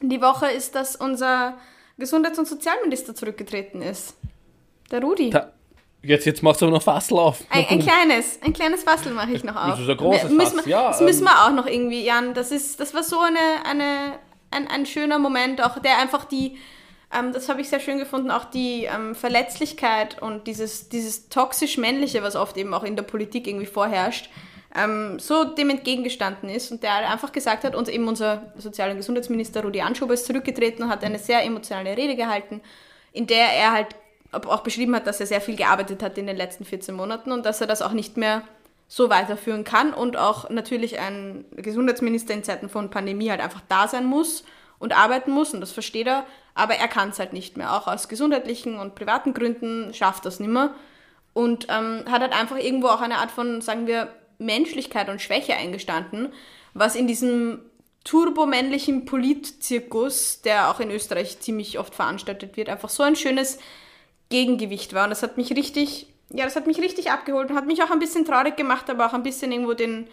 die Woche, ist, dass unser Gesundheits- und Sozialminister zurückgetreten ist. Der Rudi. Ta jetzt, jetzt machst du aber noch Fassel auf. Ein, ein, kleines, ein kleines Fassel mache ich noch auf. Das ist ein großes müssen Fass, ja. Das ähm, müssen wir auch noch irgendwie, Jan. Das, ist, das war so eine, eine, ein, ein schöner Moment, auch der einfach die, ähm, das habe ich sehr schön gefunden, auch die ähm, Verletzlichkeit und dieses, dieses toxisch-männliche, was oft eben auch in der Politik irgendwie vorherrscht, ähm, so dem entgegengestanden ist und der einfach gesagt hat, und eben unser Sozial- und Gesundheitsminister Rudi Anschober ist zurückgetreten und hat eine sehr emotionale Rede gehalten, in der er halt auch beschrieben hat, dass er sehr viel gearbeitet hat in den letzten 14 Monaten und dass er das auch nicht mehr so weiterführen kann und auch natürlich ein Gesundheitsminister in Zeiten von Pandemie halt einfach da sein muss und arbeiten muss und das versteht er, aber er kann es halt nicht mehr. Auch aus gesundheitlichen und privaten Gründen schafft das nicht mehr und ähm, hat halt einfach irgendwo auch eine Art von, sagen wir, Menschlichkeit und Schwäche eingestanden, was in diesem turbomännlichen Politzirkus, der auch in Österreich ziemlich oft veranstaltet wird, einfach so ein schönes Gegengewicht war. Und das hat mich richtig, ja, das hat mich richtig abgeholt und hat mich auch ein bisschen traurig gemacht, aber auch ein bisschen irgendwo den,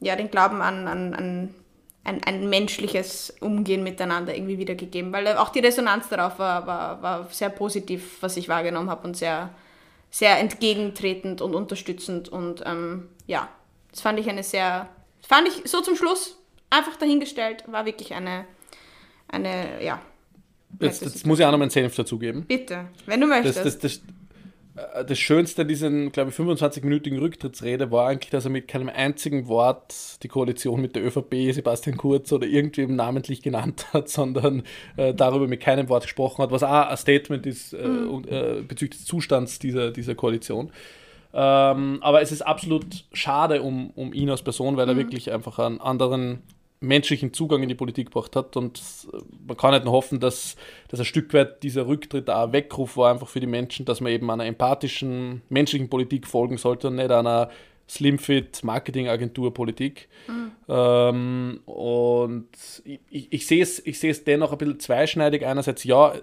ja, den Glauben an, an, an ein, ein menschliches Umgehen miteinander irgendwie wiedergegeben, weil auch die Resonanz darauf war, war, war sehr positiv, was ich wahrgenommen habe und sehr, sehr entgegentretend und unterstützend und ähm, ja, das fand ich eine sehr, fand ich so zum Schluss einfach dahingestellt, war wirklich eine, eine, ja. Jetzt, jetzt muss ich auch noch meinen Senf dazugeben. Bitte, wenn du möchtest. Das, das, das, das Schönste an diesen, glaube ich, 25-minütigen Rücktrittsrede war eigentlich, dass er mit keinem einzigen Wort die Koalition mit der ÖVP, Sebastian Kurz oder irgendwem namentlich genannt hat, sondern äh, darüber mit keinem Wort gesprochen hat, was auch ein Statement ist äh, mhm. äh, bezüglich des Zustands dieser, dieser Koalition. Ähm, aber es ist absolut schade um, um ihn als Person, weil er mhm. wirklich einfach einen anderen menschlichen Zugang in die Politik gebracht hat. Und äh, man kann nicht nur hoffen, dass, dass ein Stück weit dieser Rücktritt auch ein Weckruf war, einfach für die Menschen, dass man eben einer empathischen, menschlichen Politik folgen sollte und nicht einer Slimfit Marketingagentur Politik. Mhm. Ähm, und ich, ich, ich sehe es ich dennoch ein bisschen zweischneidig. Einerseits, ja,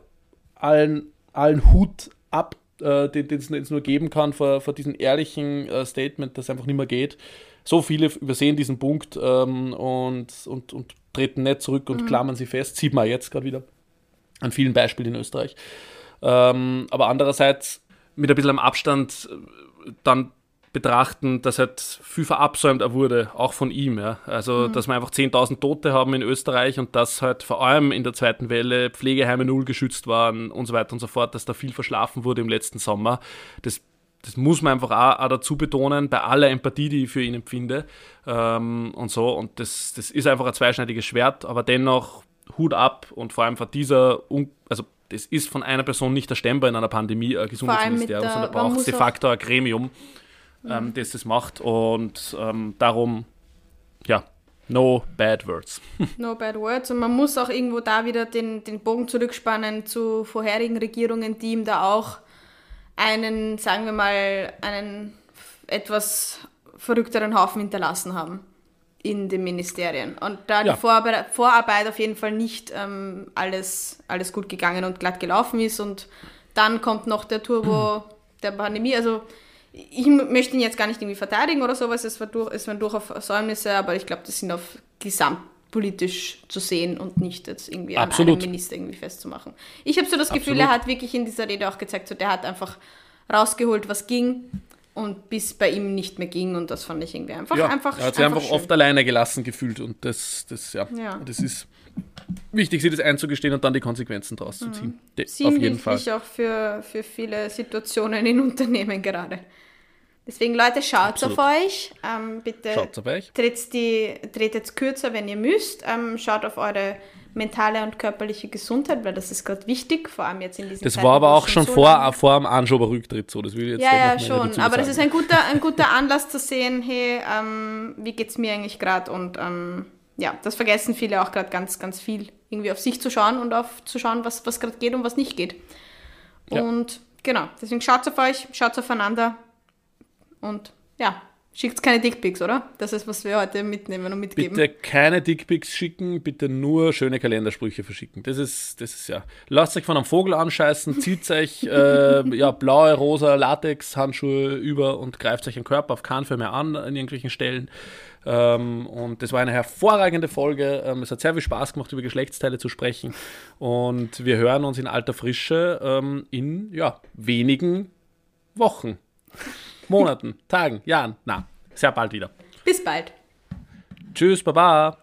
allen, allen Hut ab äh, den, den es nur geben kann vor, vor diesem ehrlichen äh, Statement, das einfach nicht mehr geht. So viele übersehen diesen Punkt ähm, und, und, und treten nicht zurück und mhm. klammern sie fest. Sieht man jetzt gerade wieder an vielen Beispielen in Österreich. Ähm, aber andererseits mit ein bisschen am Abstand äh, dann betrachten, dass halt viel verabsäumt wurde, auch von ihm. Ja. Also, mhm. dass wir einfach 10.000 Tote haben in Österreich und dass halt vor allem in der zweiten Welle Pflegeheime null geschützt waren und so weiter und so fort, dass da viel verschlafen wurde im letzten Sommer. Das, das muss man einfach auch, auch dazu betonen, bei aller Empathie, die ich für ihn empfinde. Ähm, und so. Und das, das ist einfach ein zweischneidiges Schwert, aber dennoch Hut ab und vor allem von dieser, also das ist von einer Person nicht erstemmbar in einer Pandemie, ein Gesundheitsministerium, sondern braucht de facto ein Gremium ähm, mhm. das das macht. Und ähm, darum, ja, no bad words. no bad words. Und man muss auch irgendwo da wieder den, den Bogen zurückspannen zu vorherigen Regierungen, die ihm da auch einen, sagen wir mal, einen etwas verrückteren Haufen hinterlassen haben in den Ministerien. Und da ja. die Vorarbeit, Vorarbeit, auf jeden Fall nicht ähm, alles, alles gut gegangen und glatt gelaufen ist. Und dann kommt noch der Turbo der Pandemie. Also ich möchte ihn jetzt gar nicht irgendwie verteidigen oder sowas, es, war durch, es waren durchaus Versäumnisse, aber ich glaube, das sind auf gesamtpolitisch zu sehen und nicht jetzt irgendwie Absolut. an einem Minister irgendwie festzumachen. Ich habe so das Gefühl, Absolut. er hat wirklich in dieser Rede auch gezeigt, so der hat einfach rausgeholt, was ging und bis bei ihm nicht mehr ging und das fand ich irgendwie einfach ja, einfach Er hat sich einfach, einfach oft alleine gelassen gefühlt und das, das, ja, ja. das ist wichtig, sich das einzugestehen und dann die Konsequenzen daraus zu ziehen. Mhm. Auf jeden Fall. auch für, für viele Situationen in Unternehmen gerade. Deswegen, Leute, schaut Absolut. auf euch. Ähm, bitte schaut auf euch. Tretet, die, tretet kürzer, wenn ihr müsst. Ähm, schaut auf eure mentale und körperliche Gesundheit, weil das ist gerade wichtig, vor allem jetzt in diesem Das Zeiten, war aber auch schon so vor, vor dem Anschober-Rücktritt so. Das will ich jetzt ja, ja, schon. Aber das ist ein guter, ein guter Anlass zu sehen, hey, ähm, wie geht es mir eigentlich gerade? Und ähm, ja, das vergessen viele auch gerade ganz, ganz viel, irgendwie auf sich zu schauen und auf zu schauen, was, was gerade geht und was nicht geht. Ja. Und genau, deswegen schaut auf euch, schaut aufeinander und ja, Schickt keine Dickpics, oder? Das ist, was wir heute mitnehmen und mitgeben. Bitte keine Dickpics schicken, bitte nur schöne Kalendersprüche verschicken. Das ist, das ist ja. Lasst euch von einem Vogel anscheißen, zieht euch äh, ja, blaue, rosa Latex-Handschuhe über und greift euch den Körper auf keinen Fall mehr an an irgendwelchen Stellen. Ähm, und das war eine hervorragende Folge. Ähm, es hat sehr viel Spaß gemacht, über Geschlechtsteile zu sprechen. Und wir hören uns in alter Frische ähm, in ja, wenigen Wochen. Monaten, Tagen, Jahren, na, sehr bald wieder. Bis bald. Tschüss, Baba.